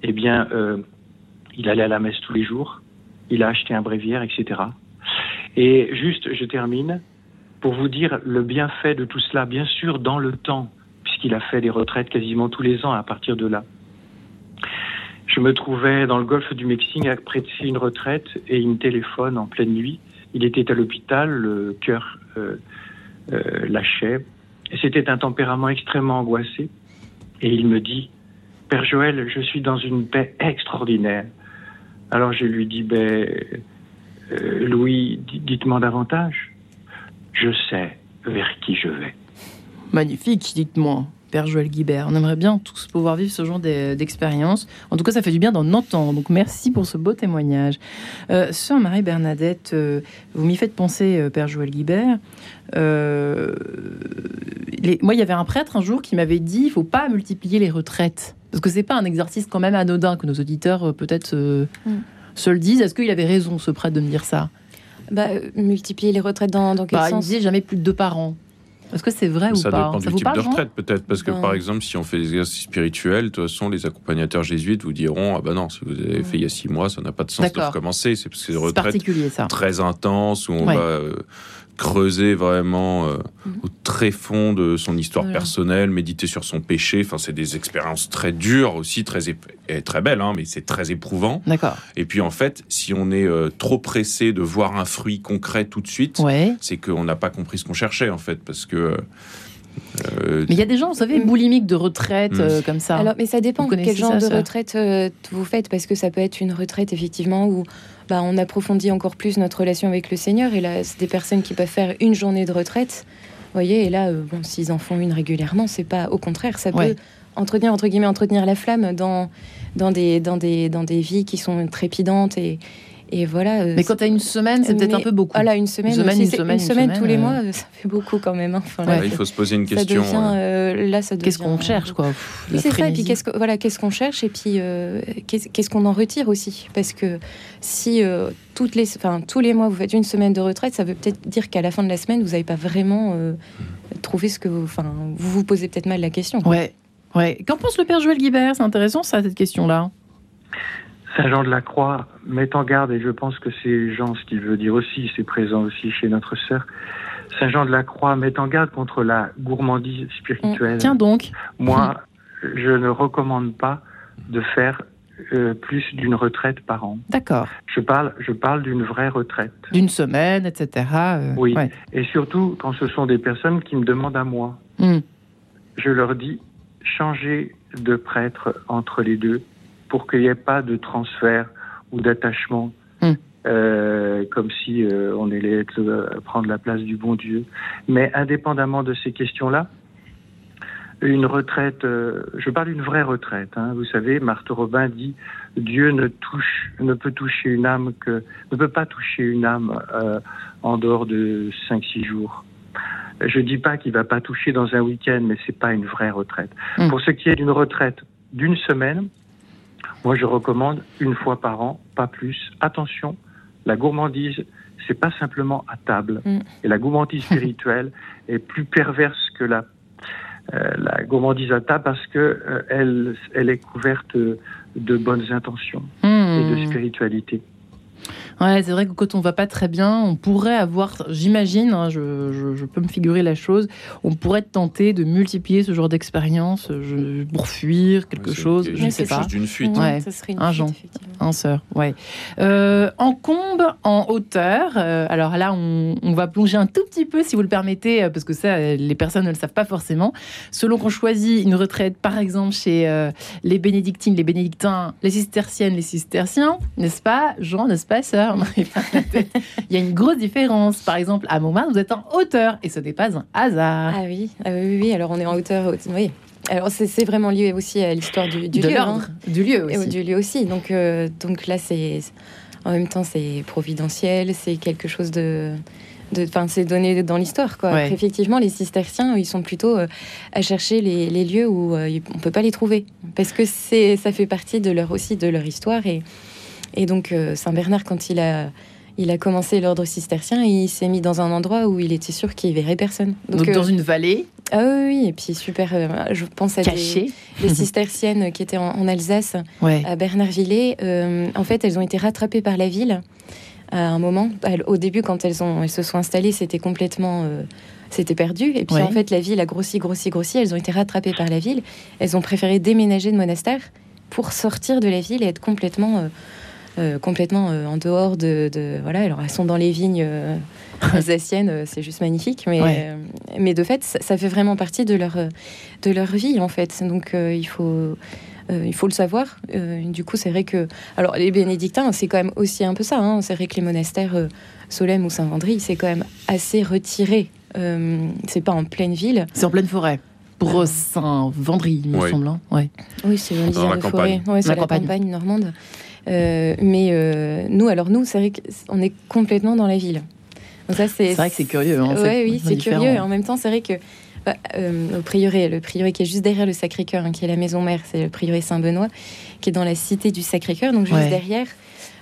eh bien, euh, il allait à la messe tous les jours, il a acheté un bréviaire, etc. Et juste, je termine, pour vous dire le bienfait de tout cela, bien sûr, dans le temps, puisqu'il a fait des retraites quasiment tous les ans à partir de là. Je me trouvais dans le golfe du Mexique après une retraite et il me téléphone en pleine nuit. Il était à l'hôpital, le cœur euh, euh, lâchait. C'était un tempérament extrêmement angoissé. Et il me dit, Père Joël, je suis dans une paix extraordinaire. Alors je lui dis, ben, euh, Louis, dites-moi davantage. Je sais vers qui je vais. Magnifique, dites-moi. Père Joël Guibert. On aimerait bien tous pouvoir vivre ce genre d'expérience. En tout cas, ça fait du bien d'en entendre. Donc, merci pour ce beau témoignage. Euh, Sœur Marie-Bernadette, euh, vous m'y faites penser, euh, Père Joël Guibert. Euh, moi, il y avait un prêtre un jour qui m'avait dit il faut pas multiplier les retraites. Parce que c'est pas un exercice quand même anodin que nos auditeurs peut-être mm. se le disent. Est-ce qu'il avait raison, ce prêtre, de me dire ça? Bah, Multiplier les retraites dans, dans quel bah, sens Il jamais plus de deux par an. Est-ce que c'est vrai ou pas Ça dépend du type de retraite peut-être, parce que par exemple, si on fait des exercices spirituels, de toute façon, les accompagnateurs jésuites vous diront ah ben non, si vous avez fait il y a six mois, ça n'a pas de sens de recommencer. C'est parce que c'est des retraites très intenses où on va euh, creuser vraiment euh, mhm. au très fond de son histoire personnelle, méditer sur son péché. Enfin, c'est des expériences très dures aussi, très très belles, hein, mais c'est très éprouvant. D'accord. Et puis en fait, si on est euh, trop pressé de voir un fruit concret tout de suite, c'est qu'on n'a pas compris ce qu'on cherchait en fait, parce que euh, mais il y a des gens, vous savez, boulimiques de retraite hmm. comme ça. Alors, mais ça dépend quel genre de retraite vous faites, parce que ça peut être une retraite effectivement où bah, on approfondit encore plus notre relation avec le Seigneur. Et là, c'est des personnes qui peuvent faire une journée de retraite. voyez, et là, euh, bon, s'ils en font une régulièrement, c'est pas au contraire, ça peut entretenir entre guillemets entretenir la flamme dans dans des dans des dans des vies qui sont trépidantes et et voilà. Euh, mais quand tu as une semaine, c'est peut-être un peu beaucoup. Voilà, une semaine, une semaine, une, semaine, tous les mois, euh, ça fait beaucoup quand même. Hein. il faut se poser une question. Euh, là, ça Qu'est-ce qu'on cherche, quoi C'est ça. Et puis qu'est-ce voilà, qu'est-ce qu'on cherche et puis qu'est-ce qu'on en retire aussi, parce que si toutes les, enfin tous les mois vous faites une semaine de retraite, ça veut peut-être dire qu'à la fin de la semaine vous n'avez pas vraiment trouvé ce que vous, enfin vous vous posez peut-être mal la question. Ouais, ouais. Qu'en pense le père Joël Guibert C'est intéressant ça cette question-là? Saint Jean de la Croix met en garde, et je pense que c'est Jean ce qu'il veut dire aussi, c'est présent aussi chez notre sœur. Saint Jean de la Croix met en garde contre la gourmandise spirituelle. Tiens donc. Moi, je ne recommande pas de faire euh, plus d'une retraite par an. D'accord. Je parle, je parle d'une vraie retraite. D'une semaine, etc. Euh, oui. Et surtout quand ce sont des personnes qui me demandent à moi. Hmm. Je leur dis, changez de prêtre entre les deux pour qu'il n'y ait pas de transfert ou d'attachement, hmm. euh, comme si euh, on allait être, prendre la place du bon Dieu. Mais indépendamment de ces questions-là, une retraite, euh, je parle d'une vraie retraite. Hein. vous savez, Marthe Robin dit Dieu ne touche, ne peut toucher une âme que ne peut pas toucher une âme en dehors de 5-6 jours. Je dis pas qu'il va pas toucher dans un week-end, mais c'est pas une vraie retraite. Hmm. Pour ce qui est d'une retraite d'une semaine, moi, je recommande une fois par an, pas plus. Attention, la gourmandise, c'est pas simplement à table. Mm. Et la gourmandise spirituelle est plus perverse que la, euh, la gourmandise à table parce que euh, elle, elle est couverte de bonnes intentions mm. et de spiritualité. Ouais, c'est vrai que quand on va pas très bien, on pourrait avoir, j'imagine, hein, je, peux me figurer la chose, on pourrait tenter de multiplier ce genre d'expérience pour fuir quelque chose, je ne sais pas. d'une fuite. Ouais, ça serait une un fuite, un sœur, ouais. Euh, en combe, en hauteur, euh, alors là, on, va plonger un tout petit peu, si vous le permettez, euh, parce que ça, les personnes ne le savent pas forcément. Selon qu'on choisit une retraite, par exemple, chez les bénédictines, les bénédictins, les cisterciennes, les cisterciens, n'est-ce pas, Jean, n'est-ce pas, sœur? Il y a une grosse différence. Par exemple, à Montmartre, vous êtes en hauteur et ce n'est pas un hasard. Ah oui, ah oui, oui, alors on est en hauteur. Oui. Alors c'est vraiment lié aussi à l'histoire du, du, de lieu. Hein. Du lieu aussi. Et du lieu aussi. Donc, euh, donc là, c'est en même temps, c'est providentiel, c'est quelque chose de. Enfin, c'est donné dans l'histoire, quoi. Effectivement, les cisterciens, ils sont plutôt euh, à chercher les, les, lieux où euh, on peut pas les trouver, parce que c'est, ça fait partie de leur aussi de leur histoire et Et donc, Saint Bernard, quand il a il a commencé l'ordre cistercien et il s'est mis dans un endroit où il était sûr qu'il verrait personne. Donc, dans une vallée Ah oui, et puis super, je pense à des, cisterciennes qui étaient en, Alsace, à Bernardvillers. en fait, elles ont été rattrapées par la ville à un moment. Au début, quand elles, ont, elles se sont installées, c'était complètement c'était perdu. Et puis en fait, la ville a grossi, grossi, grossi. Elles ont été rattrapées par la ville. Elles ont préféré déménager de monastère pour sortir de la ville et être complètement, euh, euh, complètement euh, en dehors de, voilà. Alors elles sont dans les vignes alsaciennes, c'est juste magnifique. Mais, mais de fait, ça, fait vraiment partie de leur, de leur vie en fait. Donc il faut il faut le savoir. du coup, c'est vrai que. Alors, les bénédictins, c'est quand même aussi un peu ça. Hein. C'est vrai que les monastères Solem ou Saint-Vendry, c'est quand même assez retiré euh, c'est pas en pleine ville. C'est en pleine forêt. Pour euh, Saint-Vendry, il me semble. Hein. Ouais. Oui, c'est une dizaine de forêts. Ouais, c'est la, campagne, normande. Euh, mais nous, alors nous, c'est vrai qu'on est complètement dans la ville. c'est vrai que c'est curieux. Hein, oui, c'est curieux. Et en même temps, c'est vrai que bah, au prieuré, le prieuré qui est juste derrière le Sacré-Cœur, hein, qui est la maison mère, c'est le prieuré Saint-Benoît, qui est dans la cité du Sacré-Cœur, donc juste derrière.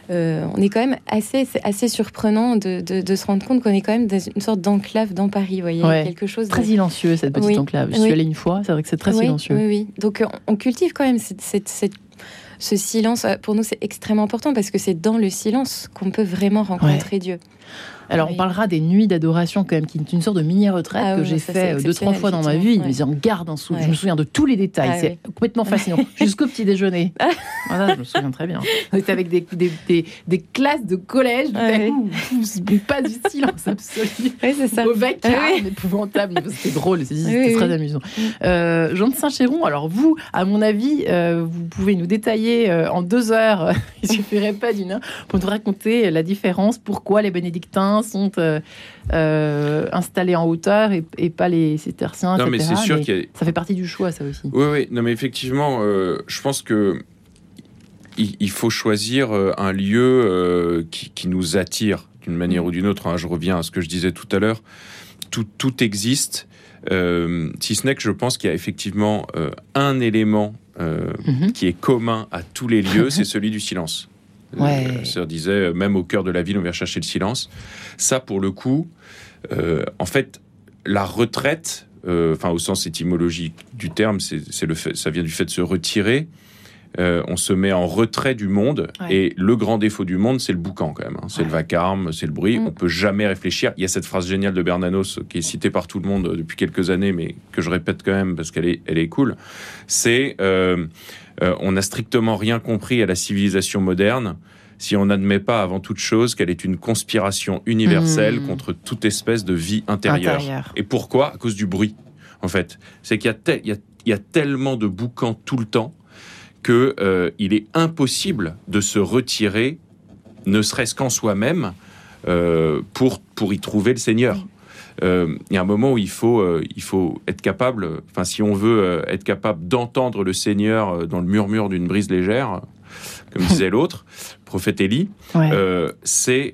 Euh, on est quand même assez, assez surprenant de, se rendre compte qu'on est quand même dans une sorte d'enclave dans Paris. Voyez, quelque chose très silencieux cette petite enclave. Je suis allée une fois, c'est vrai que c'est très silencieux. Oui, oui. Donc on cultive quand même ce silence. Pour nous, c'est extrêmement important parce que c'est dans le silence qu'on peut vraiment rencontrer Dieu. Alors, on parlera des nuits d'adoration, quand même, qui est une sorte de mini-retraite ah que j'ai fait euh, deux, trois fois dans ma vie. Mais en garde en sous. Je me souviens de tous les détails. Ah c'est complètement fascinant. Jusqu'au petit déjeuner. voilà, je me souviens très bien. On était avec des, des, des, classes de collège. pas du silence absolu. Oui, c'est ça. Mauvais ah, épouvantable. C'était drôle, c'était très amusant. Euh, Jean de Saint-Chéron, alors vous, à mon avis, euh, vous pouvez nous détailler en deux heures, il suffirait pas d'une heure, pour nous raconter la différence, pourquoi les bénédictins sont euh, euh, installés en hauteur et, pas les cisterciens. Non, mais c'est sûr que ça fait partie du choix, ça aussi. Oui, oui. Non, mais effectivement, euh, je pense que il, faut choisir un lieu qui, nous attire d'une manière ou d'une autre. Hein. Je reviens à ce que je disais tout à l'heure. Tout, tout existe. si ce n'est que je pense qu'il y a effectivement un élément mm-hmm. qui est commun à tous les lieux, c'est celui du silence. Ouais. La sœur disait, euh, même au cœur de la ville, on vient chercher le silence. Ça, pour le coup, euh, en fait, la retraite, euh, enfin au sens étymologique du terme, c'est le fait, ça vient du fait de se retirer. on se met en retrait du monde et le grand défaut du monde, c'est le boucan quand même. Hein. C'est le vacarme, c'est le bruit. Mm. On peut jamais réfléchir. Il y a cette phrase géniale de Bernanos qui est citée par tout le monde depuis quelques années, mais que je répète quand même parce qu'elle est, elle est cool. C'est euh, on n'a strictement rien compris à la civilisation moderne si on n'admet pas avant toute chose qu'elle est une conspiration universelle hmm. contre toute espèce de vie intérieure. Et pourquoi? À cause du bruit, en fait. C'est qu'il y, a tellement de boucans tout le temps qu'il euh, est impossible de se retirer, ne serait-ce qu'en soi-même, euh, pour, pour y trouver le Seigneur. Euh, il y a un moment où il faut, euh, il faut être capable, enfin, si on veut euh, être capable d'entendre le Seigneur dans le murmure d'une brise légère, comme disait l'autre, prophète Élie, c'est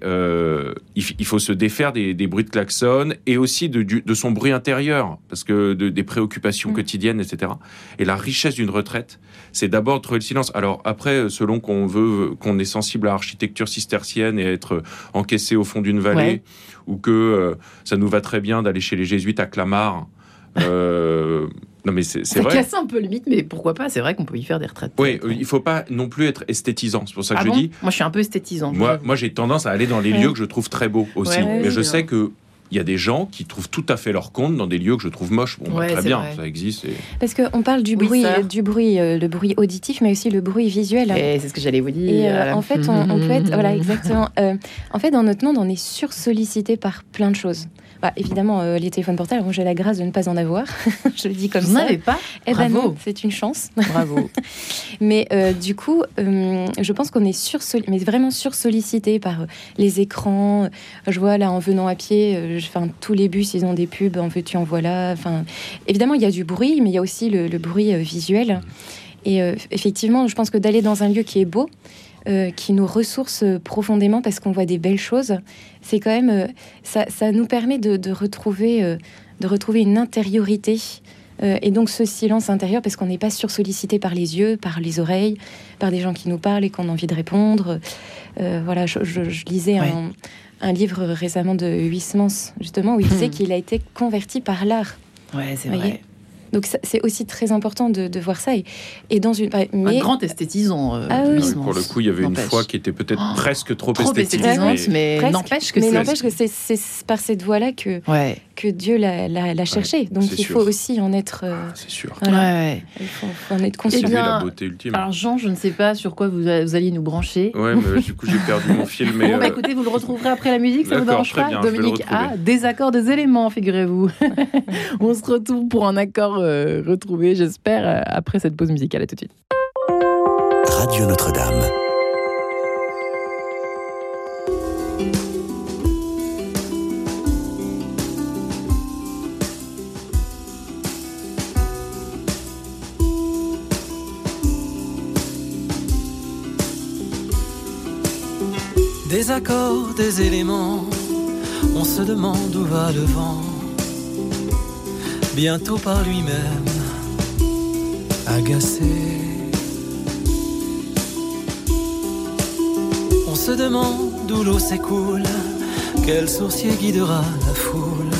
il, faut se défaire des, bruits de klaxon et aussi de, de, son bruit intérieur, parce que des préoccupations mm. quotidiennes, etc. Et la richesse d'une retraite, c'est d'abord de trouver le silence. Alors après, selon qu'on veut, qu'on est sensible à l'architecture cistercienne et être encaissé au fond d'une vallée ou que euh, ça nous va très bien d'aller chez les jésuites à Clamart. Euh, non mais c'est vrai. Ça casse un peu le mythe, mais pourquoi pas C'est vrai qu'on peut y faire des retraites. Oui, il il faut pas non plus être esthétisant. C'est pour ça que ah je dis. Moi, je suis un peu esthétisant. Moi, moi j'ai tendance à aller dans les lieux que je trouve très beaux aussi. mais je sais que il y a des gens qui trouvent tout à fait leur compte dans des lieux que je trouve moches. Bon, très bien, ça existe. Parce qu'on parle du bruit, du bruit, euh, le bruit auditif, mais aussi le bruit visuel. c'est ce que j'allais vous dire. Euh, en fait, on, peut être, voilà, exactement. Euh, en fait, dans notre monde, on est sursollicité par plein de choses. Bah, évidemment, euh, les téléphones portables, j'ai la grâce de ne pas en avoir. je le dis comme Vous ça. Vous n'avez pas Eh ben c'est une chance. Bravo. mais euh, du coup, euh, je pense qu'on est sur mais vraiment sursollicité par les écrans. Je vois là en venant à pied, enfin tous les bus ils ont des pubs, en veux-tu en voilà. Enfin, évidemment il y a du bruit, mais il y a aussi le bruit visuel. Et effectivement, je pense que d'aller dans un lieu qui est beau, euh, qui nous ressource profondément parce qu'on voit des belles choses. C'est quand même, euh, ça, ça, nous permet de, retrouver, euh, de retrouver une intériorité et donc ce silence intérieur, parce qu'on n'est pas sursollicité par les yeux, par les oreilles, par des gens qui nous parlent et qu'on a envie de répondre. voilà, je, lisais un, livre récemment de Huysmans, justement, où il disait hmm. qu'il a été converti par l'art. Ouais, c'est vrai. Donc c'est aussi très important de, voir ça. Et, et dans une, mais... Un grand esthétisant. Euh, ah pour le coup, il y avait une fois qui était peut-être oh, presque trop, trop esthétisante, mais, n'empêche que c'est par cette voie-là que, ouais. Que Dieu l'a cherché. Donc il faut aussi en être. Euh, ah, c'est sûr. Ouais. Il faut, en être conscient. C'est la beauté ultime. Alors Jean, je ne sais pas sur quoi vous, alliez nous brancher. Ouais, mais du coup j'ai perdu mon fil. Mais bon, bah, euh, écoutez, vous le retrouverez après la musique, ça vous dérange pas, Dominique A. Désaccord des éléments, figurez-vous. On se retrouve pour un accord euh, retrouver, j'espère, euh, après cette pause musicale. À tout de suite. Radio Notre-Dame. Des accords, des éléments, on se demande où va le vent. Bientôt par lui-même, agacé. On se demande d'où l'eau s'écoule, quel sourcier guidera la foule,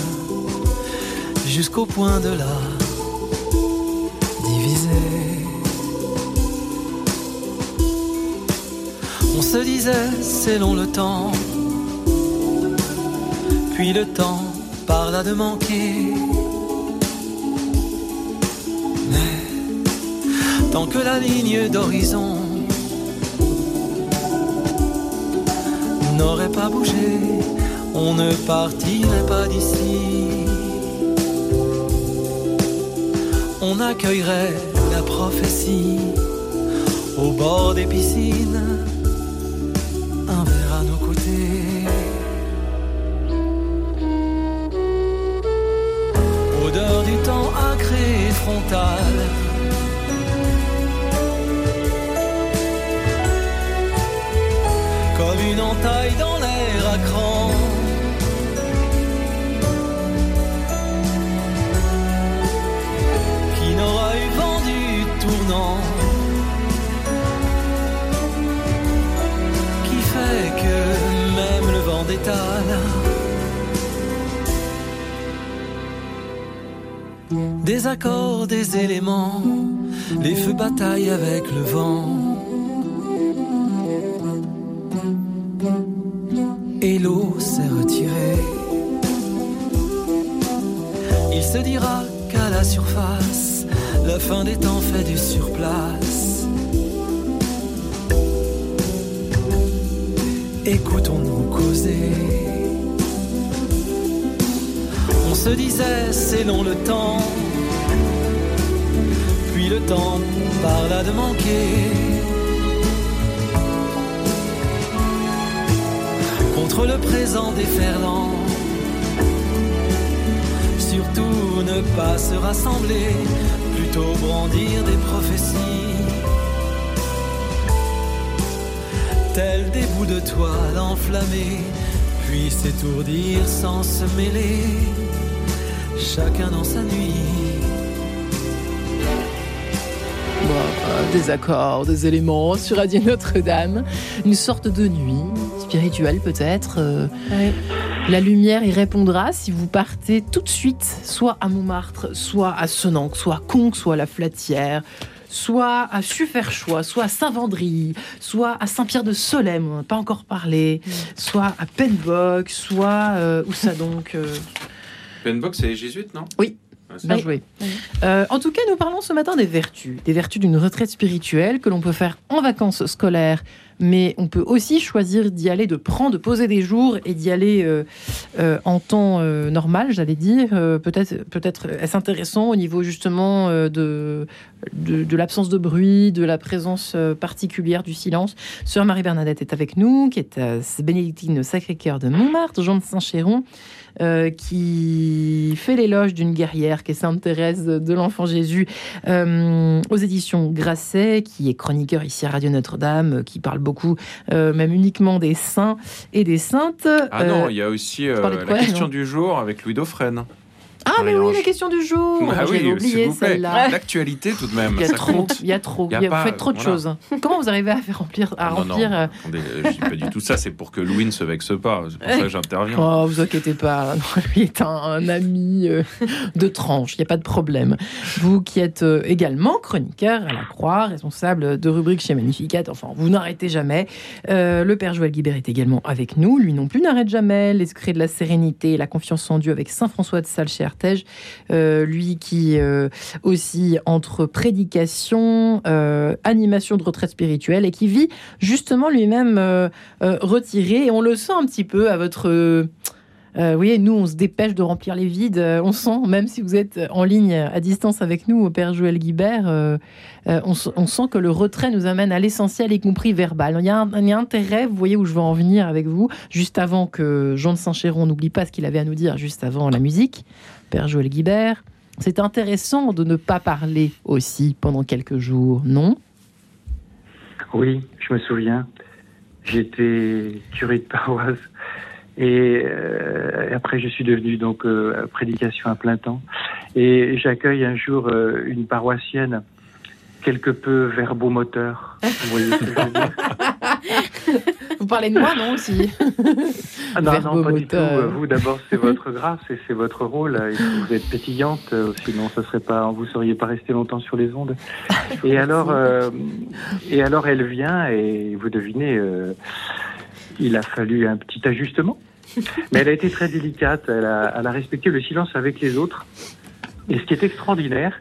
jusqu'au point de la disait, c'est long le temps, puis le temps parla de manquer. Tant que la ligne d'horizon n'aurait pas bougé, on ne partirait pas d'ici. On accueillerait la prophétie au bord des piscines, frontal une entaille dans l'air à cran. Accords, des éléments, les feux bataillent avec le vent. et l'eau s'est retirée. Il se dira qu'à la surface, la fin des temps fait du surplace. Écoutons-nous causer. On se disait, c'est long le temps. Le temps parla de manquer. contre le présent déferlant. Surtout ne pas se rassembler, plutôt brandir des prophéties. Tels des bouts de toile enflammés, puis s'étourdir sans se mêler, chacun dans sa nuit. Des accords, des éléments sur Radio Notre-Dame, une sorte de nuit spirituelle peut-être. Euh, la lumière y répondra si vous partez tout de suite, soit à Montmartre, soit à Senanque, soit à Conques, soit à La Flatière, soit à Sufferchois, soit à Saint-Vendry, soit à Saint-Pierre-de-Solem, on n'a pas encore parlé, mm. soit à Penbock, soit... Euh, où ça donc euh Penbock, c'est les jésuites, non? Oui, Bien joué. Euh, en tout cas, nous parlons ce matin des vertus, des vertus d'une retraite spirituelle que l'on peut faire en vacances scolaires, mais on peut aussi choisir d'y aller, de prendre, de poser des jours et d'y aller euh, euh, en temps normal, j'allais dire. peut-être, peut-être est-ce intéressant au niveau justement de, de, l'absence de bruit, de la présence particulière du silence. Sœur Marie-Bernadette est avec nous, qui est bénédictine au Sacré-Cœur de Montmartre, Jean de Saint-Chéron. Euh, qui fait l'éloge d'une guerrière qui est Sainte Thérèse de l'Enfant Jésus euh, aux éditions Grasset, qui est chroniqueur ici à Radio Notre-Dame, qui parle beaucoup, euh, même uniquement des saints et des saintes. Ah non, il y a aussi la question du jour avec Louis Dauphren. Ah, mais oui, la question du jour. Ah oui, oublié celle-là. L'actualité, tout de même. Il y a trop. Il y a trop. vous faites trop de choses. Comment vous arrivez à faire remplir, à remplir non, non. Euh, dis pas du tout ça. C'est pour que Louis ne se vexe pas. C'est pour ça que j'interviens. Oh, vous inquiétez pas. lui est un, ami euh, de tranche. Il n'y a pas de problème. Vous qui êtes euh, également chroniqueur à la Croix, responsable de rubrique chez Magnificat. Enfin, vous n'arrêtez jamais. le père Joël Guibert est également avec nous. Lui non plus n'arrête jamais. Les secrets de la sérénité, la confiance en Dieu avec Saint François de Sales euh, lui qui euh, aussi entre prédication, euh, animation de retraite spirituelle et qui vit justement lui-même retiré. Et on le sent un petit peu à votre... Euh, oui, nous, on se dépêche de remplir les vides. on sent, même si vous êtes en ligne à distance avec nous, au Père Joël Guibert, on, sent que le retrait nous amène à l'essentiel, y compris verbal. Il y, a un, il y, a intérêt, vous voyez où je veux en venir avec vous, juste avant que Jean de Saint-Chéron n'oublie pas ce qu'il avait à nous dire juste avant la musique. Père Joël Guibert. C'est intéressant de ne pas parler aussi pendant quelques jours, non? Oui, je me souviens. J'étais curé de paroisse et euh, après je suis devenu donc euh, prédication à plein temps et j'accueille un jour euh, une paroissienne quelque peu verbomoteur. Vous voyez ce que je veux dire Vous parlez de moi, non, aussi ah Non, non, pas du tout. Vous, d'abord, c'est votre grâce et c'est votre rôle. Vous êtes pétillante, euh, sinon ça serait pas, vous seriez pas resté longtemps sur les ondes. Et alors, euh, et alors, elle vient et vous devinez, euh, il a fallu un petit ajustement. Mais elle a été très délicate. Elle a, elle a respecté le silence avec les autres. Et ce qui est extraordinaire,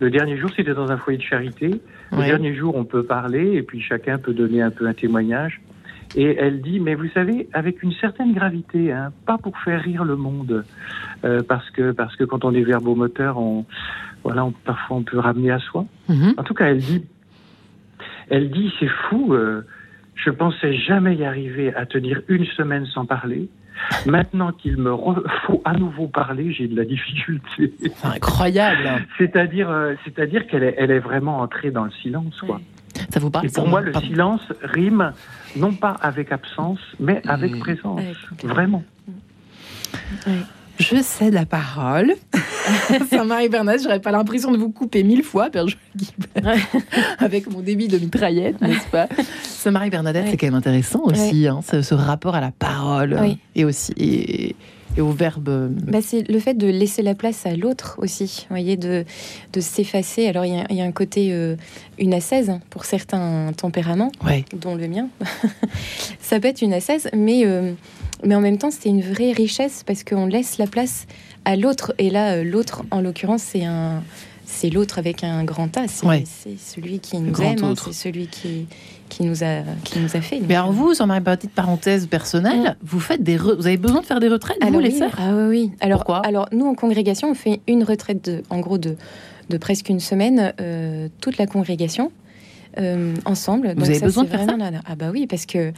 le dernier jour, c'était dans un foyer de charité. Le dernier jour, on peut parler et puis chacun peut donner un peu un témoignage. Et elle dit, mais vous savez, avec une certaine gravité, hein, pas pour faire rire le monde, euh, parce que parce que quand on est verbomoteur, on voilà, on, parfois on peut ramener à soi. Mhm. En tout cas, elle dit, elle dit, c'est fou. Euh, je pensais jamais y arriver à tenir une semaine sans parler. Maintenant qu'il me faut à nouveau parler, j'ai de la difficulté. Incroyable. c'est-à-dire, euh, c'est-à-dire qu'elle est, elle est vraiment entrée dans le silence, quoi. Ça vous parle Et pour moi, le silence rime non pas avec absence, mais avec mmh. présence. Vraiment. Je cède la parole. Saint-Marie Bernard, j'aurais pas l'impression de vous couper mille fois, Père avec mon débit de mitraillette, n'est-ce pas? Saint-Marie Bernadette, c'est quand même intéressant aussi, hein, ce, rapport à la parole et aussi et, au verbe. Bah, c'est le fait de laisser la place à l'autre aussi, voyez, de, de s'effacer. Alors il y, a un côté, euh, une assaise pour certains tempéraments, dont le mien. Ça peut être une assaise, mais, euh, mais en même temps c'est une vraie richesse parce qu'on laisse la place à l'autre. Et là, euh, l'autre, en l'occurrence, c'est un c'est l'autre avec un grand A. C'est celui qui nous aime, hein, c'est celui qui, qui, nous a, qui nous a fait. Mais alors vous, sans ma petite parenthèse personnelle, vous faites des vous avez besoin de faire des retraites, vous, les sœurs? Ah oui, Alors, Pourquoi? alors, nous, en congrégation, on fait une retraite, de, en gros, de, de presque une semaine, euh, toute la congrégation. Euh, ensemble. Vous avez besoin de faire ça Ah bah oui, parce que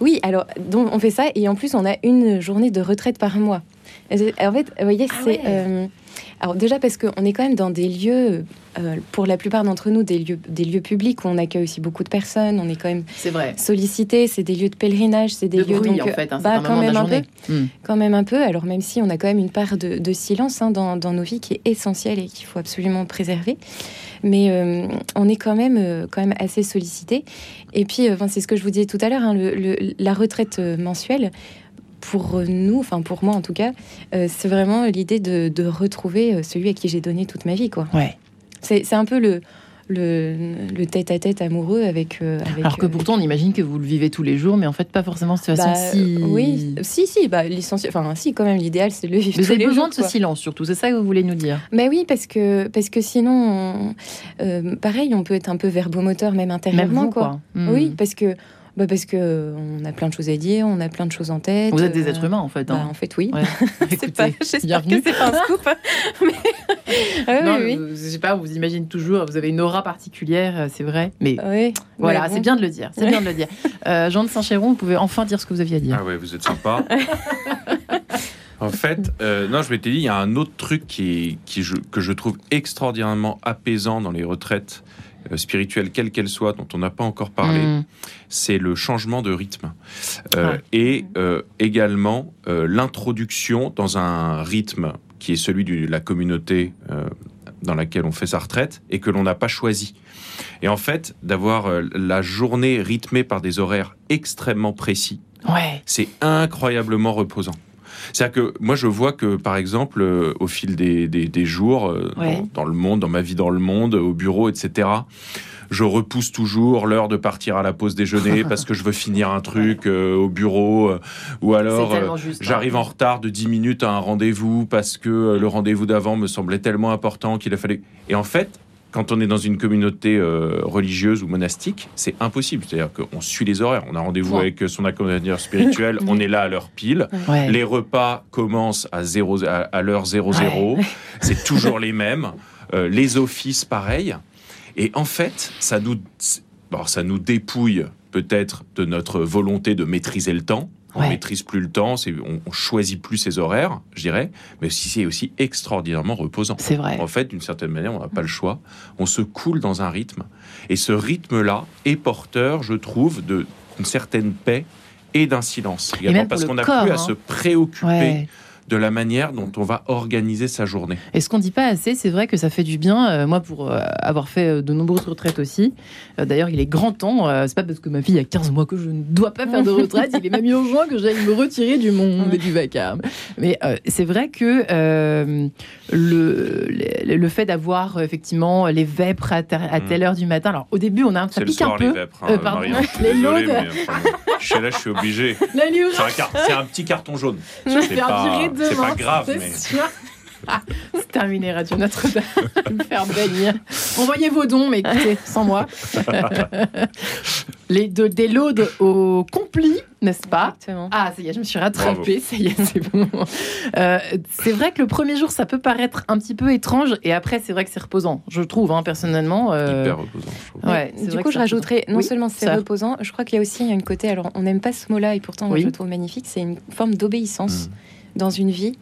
oui, alors donc on fait ça et en plus on a une journée de retraite par mois. En fait, vous voyez, ah c'est euh, alors déjà parce qu'on est quand même dans des lieux, euh, pour la plupart d'entre nous, des lieux, des lieux publics où on accueille aussi beaucoup de personnes. On est quand même vrai. sollicité. C'est des lieux de pèlerinage, c'est des lieux donc en fait, hein, bah, quand même un peu, hmm. quand même un peu. Alors même si on a quand même une part de, silence hein, dans, nos vies qui est essentielle et qu'il faut absolument préserver, mais euh, on est quand même euh, quand même assez sollicité. Et puis, c'est ce que je vous disais tout à l'heure, hein, la retraite mensuelle pour nous, enfin pour moi en tout cas, euh, c'est vraiment l'idée de, retrouver euh, celui à qui j'ai donné toute ma vie. Quoi. Ouais. C'est un peu le, le, tête-à-tête amoureux avec, euh, avec, Alors que pourtant, on imagine que vous le vivez tous les jours, mais en fait, pas forcément cette façon bah, si. Oui, si, si, bah, enfin, si, quand même, l'idéal, c'est de le vivre. Vous avez besoin de ce silence, surtout, c'est ça que vous voulez nous dire Bah oui, parce que, parce que sinon, pareil, on peut être un peu verbomoteur, même intérieurement. quoi. Oui, parce que bah Parce que euh, on a plein de choses à dire, on a plein de choses en tête. Vous êtes des euh, êtres humains en fait. Hein. Bah, en fait, oui. j'espère que c'est pas un scoop. mais... ah, non, oui, oui. je sais pas, vous imaginez toujours, vous avez une aura particulière, euh, c'est vrai. Mais oui, voilà, c'est bien de le dire. C'est bien de le dire. Jean de Saint-Chéron, vous pouvez enfin dire ce que vous aviez à dire. Ah ouais, vous êtes sympa. En fait, non, je m'étais dit, il y a un autre truc qui, qui que je trouve extraordinairement apaisant dans les retraites euh, spirituelle, quelle qu'elle soit, dont on n'a pas encore parlé, mm. c'est le changement de rythme. Euh, et euh, également l'introduction dans un rythme qui est celui de la communauté dans laquelle on fait sa retraite et que l'on n'a pas choisi. Et en fait, d'avoir la journée rythmée par des horaires extrêmement précis, c'est incroyablement reposant. C'est-à-dire que moi, je vois que, par exemple, euh, au fil des, jours, euh, dans, le monde, dans ma vie dans le monde, au bureau, etc., je repousse toujours l'heure de partir à la pause déjeuner parce que je veux finir un truc euh, au bureau ou alors hein. j'arrive en retard de 10 minutes à un rendez-vous parce que le rendez-vous d'avant me semblait tellement important qu'il a fallu... Et en fait, quand on est dans une communauté euh, religieuse ou monastique, c'est impossible. C'est-à-dire qu'on suit les horaires. On a rendez-vous avec son accompagnateur spirituel, on est là à l'heure pile. Les repas commencent à, à, l'heure 00. C'est toujours les mêmes. Euh, les offices, pareil. Et en fait, ça nous, ça nous dépouille peut-être de notre volonté de maîtriser le temps on maîtrise plus le temps, on, on, choisit plus ses horaires, je dirais, mais si c'est aussi extraordinairement reposant. C'est vrai. En fait, d'une certaine manière, on n'a pas le choix. On se coule dans un rythme, et ce rythme-là est porteur, je trouve, d'une certaine paix et d'un silence également, parce qu'on n'a plus à se hein. préoccuper de la manière dont on va organiser sa journée. Et ce qu'on dit pas assez, c'est vrai que ça fait du bien. Euh, moi, pour euh, avoir fait euh, de nombreuses retraites aussi, d'ailleurs, il est grand temps. c'est pas parce que ma fille a 15 mois que je ne dois pas faire de retraite. il est même urgent que j'aille me retirer du monde et du vacarme. Mais c'est vrai que le, le, fait d'avoir effectivement les vêpres à, mm. telle heure du matin. Alors, au début, on a un ça pique un peu. Les vêpres, hein, pardon, les désolé, je suis là, je suis obligé. C'est un, petit carton jaune. Pas... C'est pas grave, mais. c'est terminé, Radio Notre-Dame. me faire bannir. Envoyez vos dons, mais écoutez, sans moi. Les deux, des loads au compli, n'est-ce pas Exactement. Ah, ça y est, je me suis rattrapée. Ça y est, c'est bon. Euh, c'est vrai que le premier jour, ça peut paraître un petit peu étrange, et après, c'est vrai que c'est reposant. Je trouve, hein, personnellement. Euh... Hyper reposant. Ouais, du coup, je rajouterais, non seulement c'est reposant, je crois qu'il y a aussi une côté, alors on n'aime pas ce mot-là, et pourtant, je le trouve magnifique, c'est une forme d'obéissance. Mm dans une vie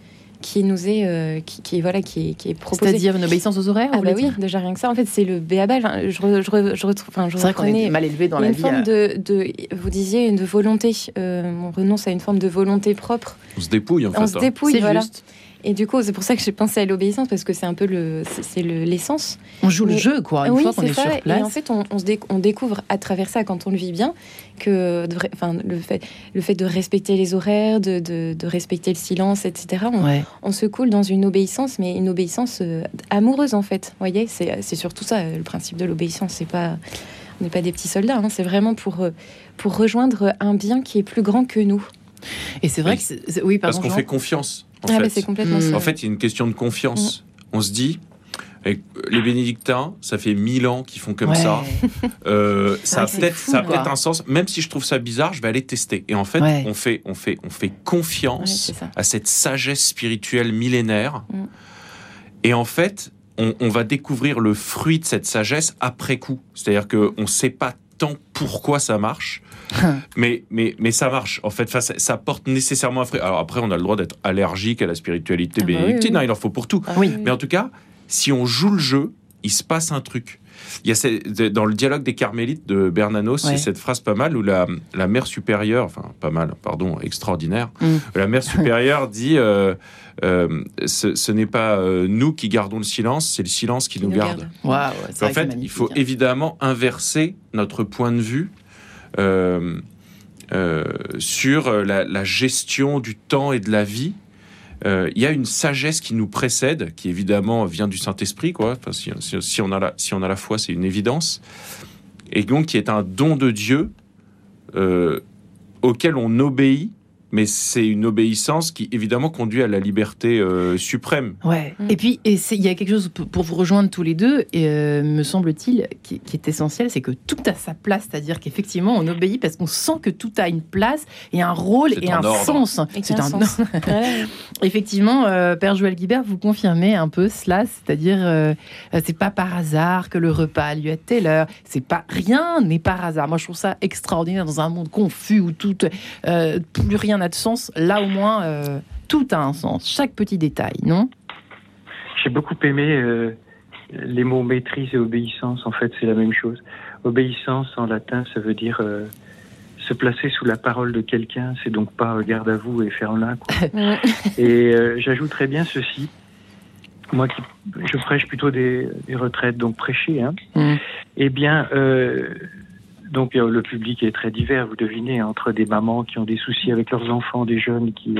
qui nous est euh, qui, voilà qui est, qui est proposée. C'est-à-dire une obéissance aux horaires Ah bah oui, déjà rien que ça. En fait, c'est le béaba. je, je, je, retrouve. Enfin, je c'est vrai qu'on est mal élevé dans la une vie. Forme euh. de, de, vous disiez une volonté. Euh, on renonce à une forme de volonté propre. On se dépouille en fait. On se hein. dépouille, voilà. Juste. Et du coup, c'est pour ça que j'ai pensé à l'obéissance parce que c'est un peu le, c'est l'essence. on joue le jeu, quoi. Une oui, fois qu'on est, ça. sur place. Et en fait, on, on, se on, découvre à travers ça, quand on le vit bien, que, enfin, le fait, le fait de respecter les horaires, de, de, de respecter le silence, etc. On, on, se coule dans une obéissance, mais une obéissance euh, amoureuse en fait. Vous voyez, c'est surtout ça le principe de l'obéissance. C'est pas on n'est pas des petits soldats, hein. c'est vraiment pour, euh, pour rejoindre un bien qui est plus grand que nous. Et c'est vrai que oui, parce qu'on fait confiance. En ah, fait. c'est complètement En fait, il y a une question de confiance. Mm. On se dit, les bénédictins, ça fait mille ans qu'ils font comme ça. Euh, ça a peut-être, ça peut un sens. Même si je trouve ça bizarre, je vais aller tester. Et en fait, on fait, on fait, on fait confiance à cette sagesse spirituelle millénaire. Mm. Et en fait, on, on, va découvrir le fruit de cette sagesse après coup. C'est-à-dire qu'on ne sait pas tant pourquoi ça marche. mais, mais, mais ça marche. En fait, ça, ça porte nécessairement un fruit. Alors après, on a le droit d'être allergique à la spiritualité ah bah bénédictine. Hein, il en faut pour tout. Ah mais en tout cas, si on joue le jeu, il se passe un truc. Il y a dans le dialogue des Carmélites de Bernanos, c'est cette phrase pas mal où la, la mère supérieure, enfin pas mal, pardon, extraordinaire, mm. la mère supérieure dit euh, euh, ce, n'est pas euh, nous qui gardons le silence, c'est le silence qui, nous, garde. en fait, il faut évidemment inverser notre point de vue sur la, la, gestion du temps et de la vie euh, il y a une sagesse qui nous précède, qui évidemment vient du Saint-Esprit, quoi. si, on a la, si on a la foi, c'est une évidence, et donc qui est un don de Dieu euh, auquel on obéit mais c'est une obéissance qui évidemment conduit à la liberté euh, suprême. Ouais. Mm. Et puis il y a quelque chose pour vous rejoindre tous les deux, et, euh, me semble-t-il, qui, est essentiel, c'est que tout a sa place, c'est-à-dire qu'effectivement on obéit parce qu'on sent que tout a une place et un rôle et un sens. C'est un, sens. effectivement, euh, Père Joël Guibert, vous confirmez un peu cela, c'est-à-dire c'est pas par hasard que le repas a lieu à telle heure, c'est pas rien n'est par hasard. Moi je trouve ça extraordinaire dans un monde confus où tout plus rien de sens. Là, au moins, euh, tout a un sens. Chaque petit détail, non? J'ai beaucoup aimé euh, les mots maîtrise et obéissance. En fait, c'est la même chose. Obéissance, en latin, ça veut dire euh, se placer sous la parole de quelqu'un. C'est donc pas garde à vous et ferme-la. et j'ajouterais bien ceci. moi qui je prêche plutôt des, retraites donc prêchées, hein, mm. eh bien, donc le public est très divers, vous devinez, entre des mamans qui ont des soucis avec leurs enfants, des jeunes qui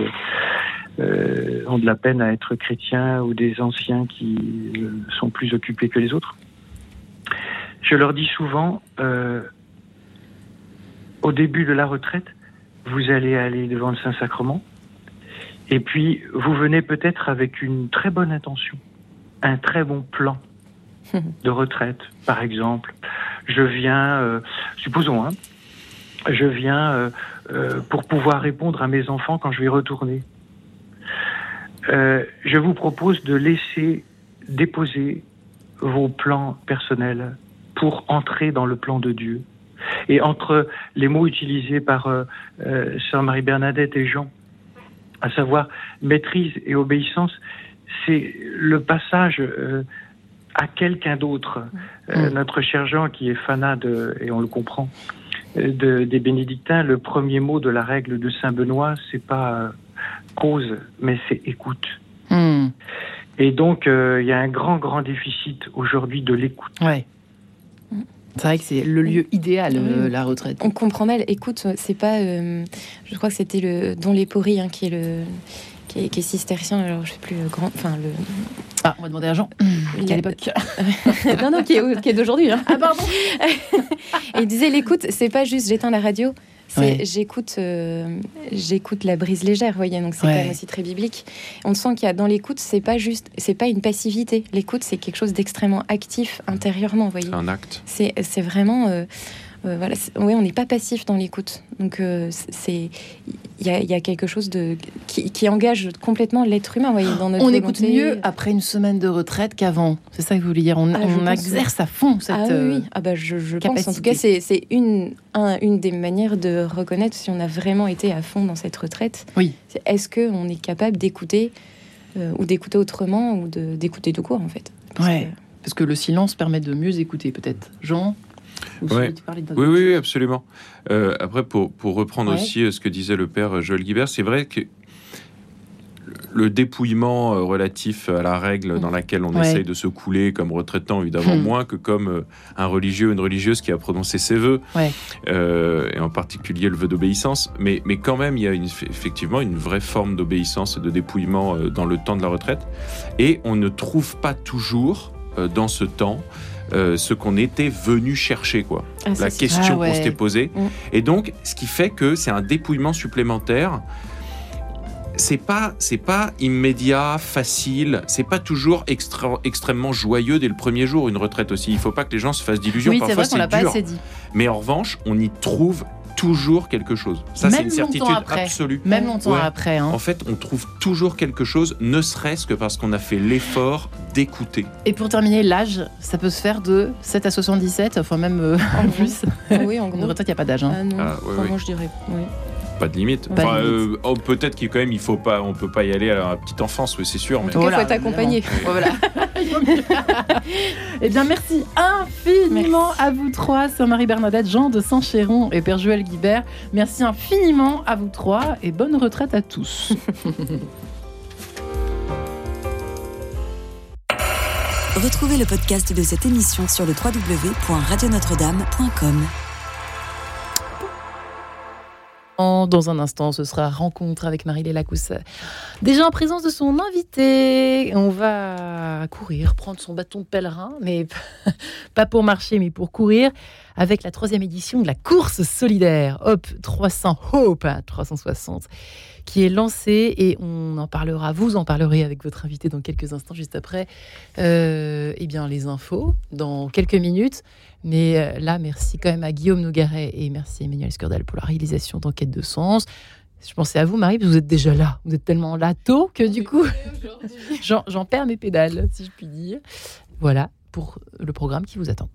euh, ont de la peine à être chrétiens ou des anciens qui sont plus occupés que les autres. Je leur dis souvent, au début de la retraite, vous allez aller devant le Saint-Sacrement, et puis vous venez peut-être avec une très bonne intention, un très bon plan de retraite, par exemple. Je viens, euh, supposons, hein, je viens euh, euh, pour pouvoir répondre à mes enfants quand je vais retourner. je vous propose de laisser déposer vos plans personnels pour entrer dans le plan de Dieu. Et entre les mots utilisés par euh, euh, Sœur Marie-Bernadette et Jean, à savoir maîtrise et obéissance, c'est le passage euh, à quelqu'un d'autre. Mm. Notre cher Jean, qui est fanat, et on le comprend, des bénédictins, le premier mot de la règle de Saint Benoît, c'est pas cause, mais c'est écoute. Mm. Et donc, il y a un grand, grand déficit aujourd'hui de l'écoute. Ouais. C'est vrai que c'est le lieu idéal, euh, la retraite. On comprend mal. Écoute, c'est pas. Euh, je crois que c'était le Don Lépory hein, qui est le. Qui est, cistercien, alors je sais plus le grand. Enfin, le. Ah, on va demander à Jean. Qui à l'époque Non, non, qui est, d'aujourd'hui. Hein. Ah, pardon il disait l'écoute, c'est pas juste j'éteins la radio, J'écoute, euh, j'écoute la brise légère, voyez, donc c'est quand même aussi très biblique. On sent qu'il y a dans l'écoute, c'est pas juste, c'est pas une passivité. L'écoute, c'est quelque chose d'extrêmement actif intérieurement, voyez. C'est un acte. C'est vraiment, euh, euh, voilà, oui, on n'est pas passif dans l'écoute. Donc c'est, il y, a quelque chose de qui, engage complètement l'être humain, voyez, dans notre On écoute mieux après une semaine de retraite qu'avant. C'est ça que vous voulez dire. On, ah, exerce à fond cette. Ah oui, ah bah je, je pense. En tout cas, c'est une une des manières de reconnaître si on a vraiment été à fond dans cette retraite. Oui. Est-ce que on est capable d'écouter euh, ou d'écouter autrement ou d'écouter tout court en fait? Parce ouais. Que... Parce que le silence permet de mieux écouter peut-être. Jean? Oui, oui, absolument. Euh, après, pour, pour reprendre aussi euh, ce que disait le père Joël Guibert, c'est vrai que le dépouillement euh, relatif à la règle dans laquelle on essaye de se couler comme retraitant, évidemment, hmm. moins que comme un religieux ou une religieuse qui a prononcé ses voeux, et en particulier le vœu d'obéissance. Mais, mais quand même, il y a une, effectivement une vraie forme d'obéissance et de dépouillement dans le temps de la retraite. Et on ne trouve pas toujours dans ce temps euh, ce qu'on était venu chercher, quoi. Ah, la question ah, qu'on s'était posée. Mm. Et donc, ce qui fait que c'est un dépouillement supplémentaire. C'est pas, c'est pas immédiat, facile. C'est pas toujours extra, extrêmement joyeux dès le premier jour. Une retraite aussi. Il faut pas que les gens se fassent d'illusions. Oui, Parfois, c'est dur. Pas assez dit. Mais en revanche, on y trouve toujours quelque chose. Ça, c'est une certitude absolue. Même longtemps après. Hein. En fait, on trouve toujours quelque chose, ne serait-ce que parce qu'on a fait l'effort d'écouter. Et pour terminer, l'âge, ça peut se faire de 7 à 77, enfin même euh, en plus. Oui, en gros. Une retraite, il n'y a pas d'âge. Hein. Ah, non. Ah, ouais, je dirais. Oui pas de limite. Euh, oh, peut-être qu'il quand même il faut pas, on peut pas y aller à la petite enfance, oui, c'est sûr. Mais... il faut être accompagné. voilà. eh bien, merci infiniment à vous trois, Sœur Marie-Bernadette, Jean de Saint-Chéron et Père Joël Guibert. Merci infiniment à vous trois et bonne retraite à tous. Retrouvez le podcast de cette émission sur le www.radionotre-dame.com. Dans un instant, ce sera rencontre avec Marie-Léla Déjà en présence de son invité, on va courir, prendre son bâton de pèlerin, mais pas pour marcher, mais pour courir, avec la troisième édition de la course solidaire. Hop 300, Hope 360 qui est lancée et on en parlera, vous en parlerez avec votre invité dans quelques instants, juste après euh, eh bien, les infos, dans quelques minutes. Mais euh, là, merci quand même à Guillaume Nougaret et merci Emmanuel Scurdal pour la réalisation d'Enquête de Sens. Je pensais à vous, Marie, parce que vous êtes déjà là. Vous êtes tellement là tôt que du coup, j'en perds mes pédales, si je puis dire. Voilà pour le programme qui vous attend.